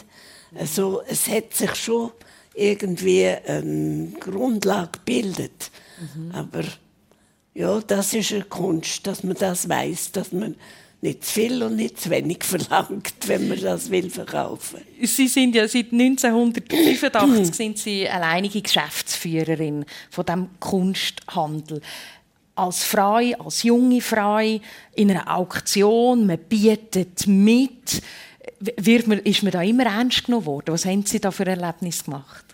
Also, es hat sich schon irgendwie eine Grundlage gebildet. Mhm. Aber ja, das ist eine Kunst, dass man das weiß, dass man nicht zu viel und nicht zu wenig verlangt, wenn man das will verkaufen. Sie sind ja seit 1985 sind Sie alleinige Geschäftsführerin von dem Kunsthandel. Als Frau, als junge Frau in einer Auktion, man bietet mit. Wird man, ist man da immer ernst genommen worden? Was haben Sie da für Erlebnis gemacht?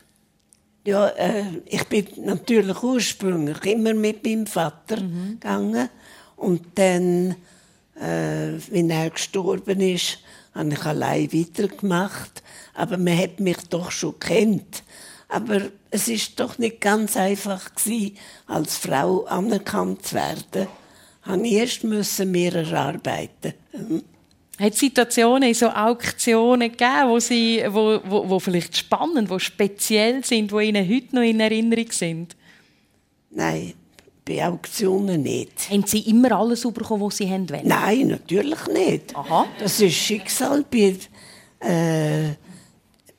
Ja, äh, ich bin natürlich ursprünglich immer mit meinem Vater mhm. gegangen und dann äh, wenn er gestorben ist, habe ich allein weitergemacht. Aber man hat mich doch schon kennt. Aber es ist doch nicht ganz einfach gewesen, als Frau anerkannt zu werden. Ich erst müssen mehr erarbeiten. Hm. Hat es Situationen in so Auktionen gegeben, wo, sie, wo, wo, wo vielleicht spannend, wo speziell sind, wo Ihnen heute noch in Erinnerung sind? Nein, bei Auktionen nicht. Haben Sie immer alles bekommen, was Sie haben wollen? Nein, natürlich nicht. Aha. Das ist Schicksal. Bei, äh,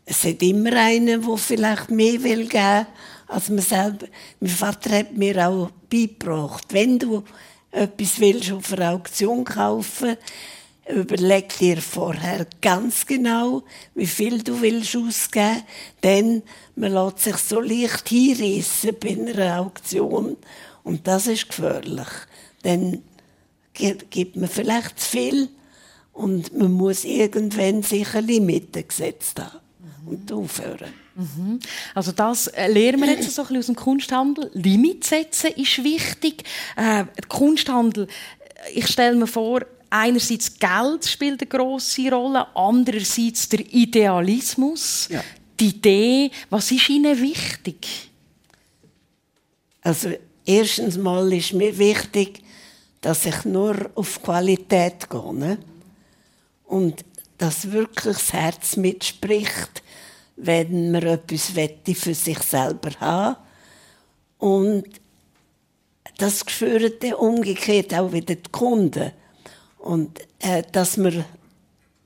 es hat immer einen, der vielleicht mehr will geben als man selber. Mein Vater hat mir auch beigebracht, wenn du etwas willst auf einer Auktion kaufen überleg dir vorher ganz genau, wie viel du willst ausgeben, denn man lässt sich so leicht hinreissen bei einer Auktion Und das ist gefährlich. Dann gibt man vielleicht zu viel und man muss irgendwann sicher Limiten gesetzt haben und aufhören. Mhm. Also das lernen wir jetzt so ein bisschen aus dem Kunsthandel. Limit setzen ist wichtig. Äh, Kunsthandel, ich stelle mir vor, einerseits Geld spielt eine große Rolle, andererseits der Idealismus, ja. die Idee. Was ist Ihnen wichtig? Also erstens mal ist mir wichtig, dass ich nur auf Qualität gehe und dass wirklich das Herz mitspricht, wenn man etwas für sich selber haben. Und das spüren dann umgekehrt auch wieder die Kunden. Und äh, dass man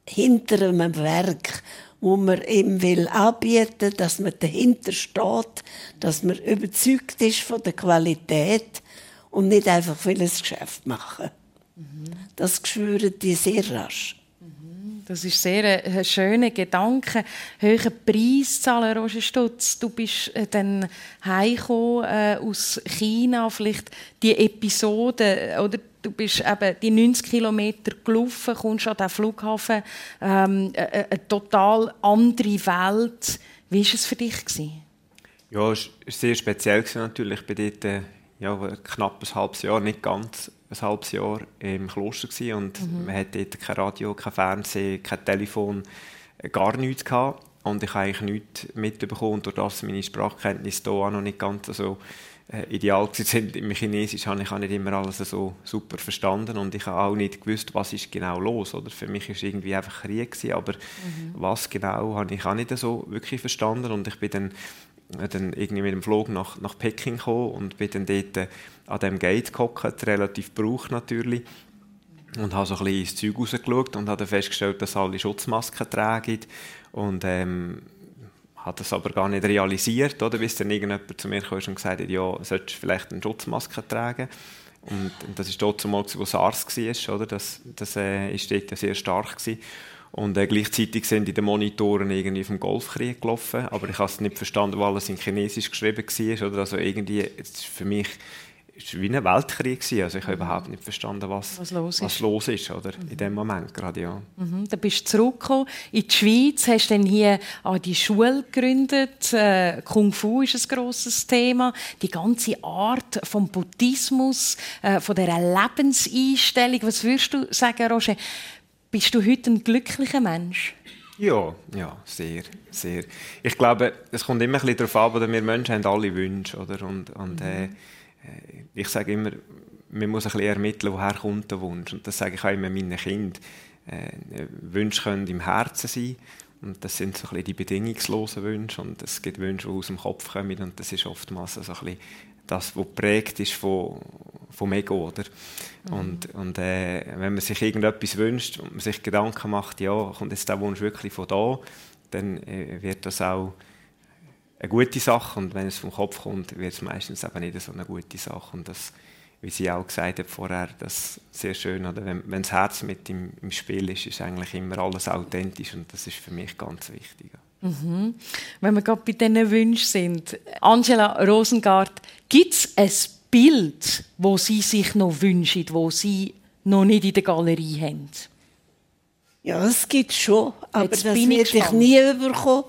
hinter einem Werk, wo man ihm will anbieten, dass man dahinter steht, dass man überzeugt ist von der Qualität und nicht einfach vieles Geschäft machen. Mhm. Das spüren die sehr rasch. Das ist sehr ein schöner Gedanke. Höhere Preis zahlen, Roger Stutz. Du bist äh, dann heimgekommen äh, aus China, vielleicht die Episode oder du bist eben die 90 Kilometer gelaufen, kommst an den Flughafen, ähm, eine, eine, total andere Welt. Wie war es für dich? Gewesen? Ja, es war sehr speziell natürlich. Ich war dort äh, ja, knapp ein halbes Jahr, nicht ganz ein halbes Jahr im Kloster gewesen und mhm. man hatte dort kein Radio, kein Fernsehen, kein Telefon, äh, gar nichts gehabt. Und ich habe eigentlich nichts mitbekommen, durch das meine Sprachkenntnisse hier auch noch nicht ganz so äh, ideal sind. Im Chinesisch habe ich auch nicht immer alles so super verstanden und ich habe auch nicht gewusst, was ist genau los. Oder für mich war es irgendwie einfach Krieg gewesen, aber mhm. was genau habe ich auch nicht so wirklich verstanden und ich bin dann äh, dann irgendwie mit dem Flug nach, nach Peking gekommen und bin dann dort äh, an dem Gate gehockt, relativ brauch natürlich. Und habe so ein bisschen ins Zeug rausgeschaut und habe festgestellt, dass alle Schutzmasken tragen. Und ähm, habe das aber gar nicht realisiert, oder? bis dann irgendjemand zu mir kam und gesagt hat, ja, solltest du vielleicht eine Schutzmaske tragen. Und, und das war dort zumal, wo SARS war, oder? Das, das äh, ist dort sehr stark gewesen. Und äh, gleichzeitig sind in den Monitoren irgendwie vom Golfkrieg gelaufen, aber ich habe es nicht verstanden, weil alles in Chinesisch geschrieben war. Oder? Also irgendwie, für mich es war wie ein Weltkrieg. Also ich habe überhaupt nicht verstanden, was, was los ist, was los ist oder? Mhm. in dem Moment gerade. Ja. Mhm. Dann bist du zurückgekommen in die Schweiz, hast dann hier an die Schule gegründet. Äh, Kung Fu ist ein grosses Thema. Die ganze Art vom Buddhismus, äh, von dieser Lebenseinstellung. Was würdest du sagen, Roger? Bist du heute ein glücklicher Mensch? Ja, ja, sehr, sehr. Ich glaube, es kommt immer ein bisschen darauf an, wir Menschen haben alle Wünsche, oder? Und, und mhm. äh, ich sage immer, man muss ein bisschen ermitteln, woher kommt der Wunsch. Und das sage ich auch immer meinen Kindern. Äh, Wünsche können im Herzen sein. Und das sind so ein bisschen die bedingungslosen Wünsche. Und es gibt Wünsche, die aus dem Kopf kommen. Und das ist oftmals so ein bisschen das, was geprägt ist von, vom Ego. Oder? Mhm. Und, und äh, wenn man sich irgendetwas wünscht und man sich Gedanken macht, ja, kommt jetzt der Wunsch wirklich von da, dann äh, wird das auch eine gute Sache und wenn es vom Kopf kommt, wird es meistens aber nicht so eine gute Sache und das, wie sie auch gesagt hat vorher, das sehr schön, oder wenn, wenn das Herz mit im, im Spiel ist, ist eigentlich immer alles authentisch und das ist für mich ganz wichtig. Mhm. Wenn wir gerade bei diesen Wünschen sind, Angela Rosengart, gibt es ein Bild, wo Sie sich noch wünschen, wo Sie noch nicht in der Galerie haben? Ja, es gibt schon, aber Jetzt das werde ich nie überkommen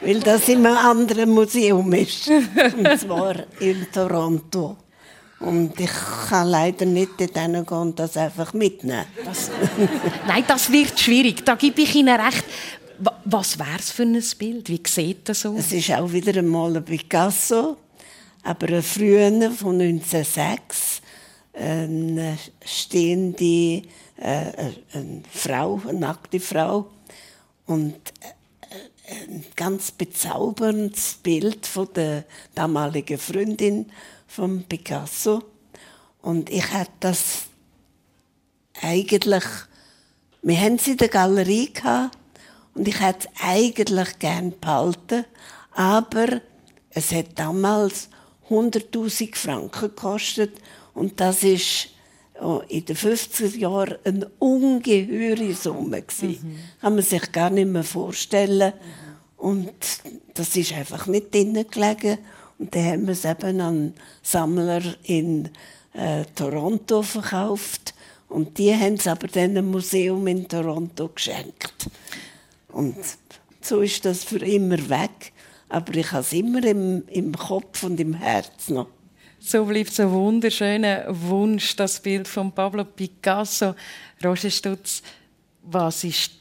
weil das in einem anderen Museum ist. Und zwar in Toronto. Und ich kann leider nicht dorthin gehen und das einfach mitnehmen. Das, nein, das wird schwierig. Da gebe ich Ihnen recht. Was wäre es für ein Bild? Wie sieht das aus? Es ist auch wieder einmal ein Picasso, aber ein früher von 1906. Eine stehende äh, eine Frau, eine nackte Frau. Und ein ganz bezauberndes Bild von der damaligen Freundin von Picasso. Und ich hatte das eigentlich, wir haben sie in der Galerie gehabt, und ich hätte es eigentlich gern behalten, aber es hat damals 100.000 Franken gekostet und das ist in den 50er Jahren eine ungeheure Summe Mhm. Kann man sich gar nicht mehr vorstellen. Mhm. Und das ist einfach nicht drinnen gelegen. Und dann haben wir es eben an Sammler in äh, Toronto verkauft. Und die haben es aber dann einem Museum in Toronto geschenkt. Und so ist das für immer weg. Aber ich habe es immer im, im Kopf und im Herz noch. So bleibt es ein wunderschöner Wunsch, das Bild von Pablo Picasso. Roger Stutz, was ist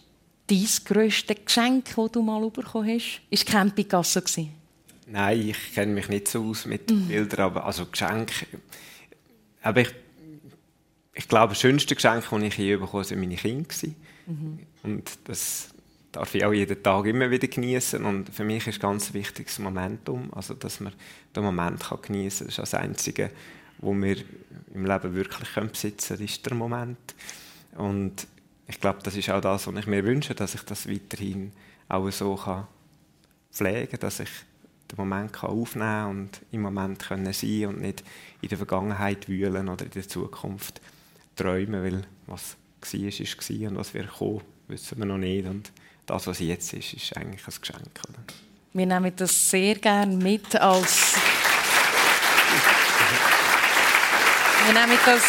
dein grösstes Geschenk, das du mal bekommen hast? Ist kein Picasso? Nein, ich kenne mich nicht so aus mit mhm. Bildern, aber also Geschenk. Aber ich, ich glaube, das schönste Geschenk, das ich je bekommen habe, waren meine Kinder. Mhm. Und das darf ich auch jeden Tag immer wieder genießen und für mich ist ganz wichtig das Momentum, also dass man den Moment kann. Das ist das Einzige, wo wir im Leben wirklich besitzen können, ist der Moment. Und ich glaube, das ist auch das, was ich mir wünsche, dass ich das weiterhin auch so kann pflegen kann, dass ich den Moment kann aufnehmen kann und im Moment können sein und nicht in der Vergangenheit wühlen oder in der Zukunft träumen, weil was war, ist, war und was wird kommen, wissen wir noch nicht. Und das, was jetzt ist, ist eigentlich ein Geschenk. Oder? Wir nehmen das sehr gerne mit als. Wir nehmen das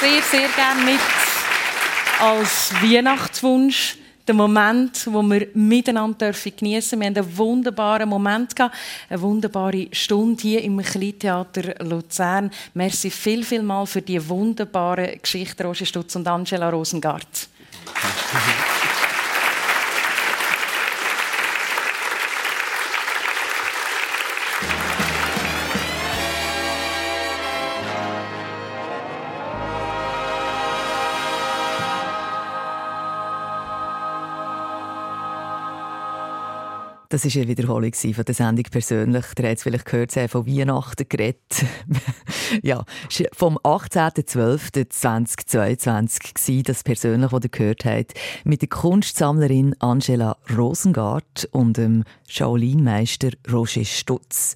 sehr, sehr gerne mit als Weihnachtswunsch. Der Moment, wo wir miteinander geniessen dürfen. Wir hatten einen wunderbaren Moment, eine wunderbare Stunde hier im Kleintheater Luzern. Merci viel, viel mal für die wunderbare Geschichte, Roger Stutz und Angela Rosengart. Das war eine Wiederholung von der Sendung persönlich. Der hat es vielleicht gehört, sie von Weihnachten geredet. ja, vom 18.12.2022 das persönlich, was ihr gehört habt, mit der Kunstsammlerin Angela Rosengart und dem Shaolin-Meister Roger Stutz.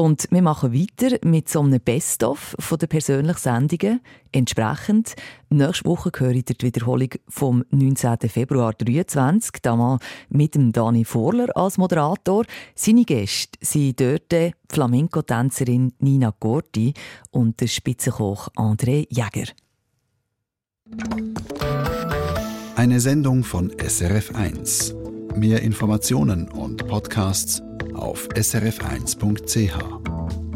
Und wir machen weiter mit so einem Best-of von den persönlichen Sendungen. Entsprechend, nächste Woche höre ich die Wiederholung vom 19. Februar 2023, damals mit dem Dani Vorler als Moderator. Seine Gäste sind dort Flamenco-Tänzerin Nina Gorti und der Spitzenkoch André Jäger. Eine Sendung von SRF1. Mehr Informationen und Podcasts auf srf1.ch.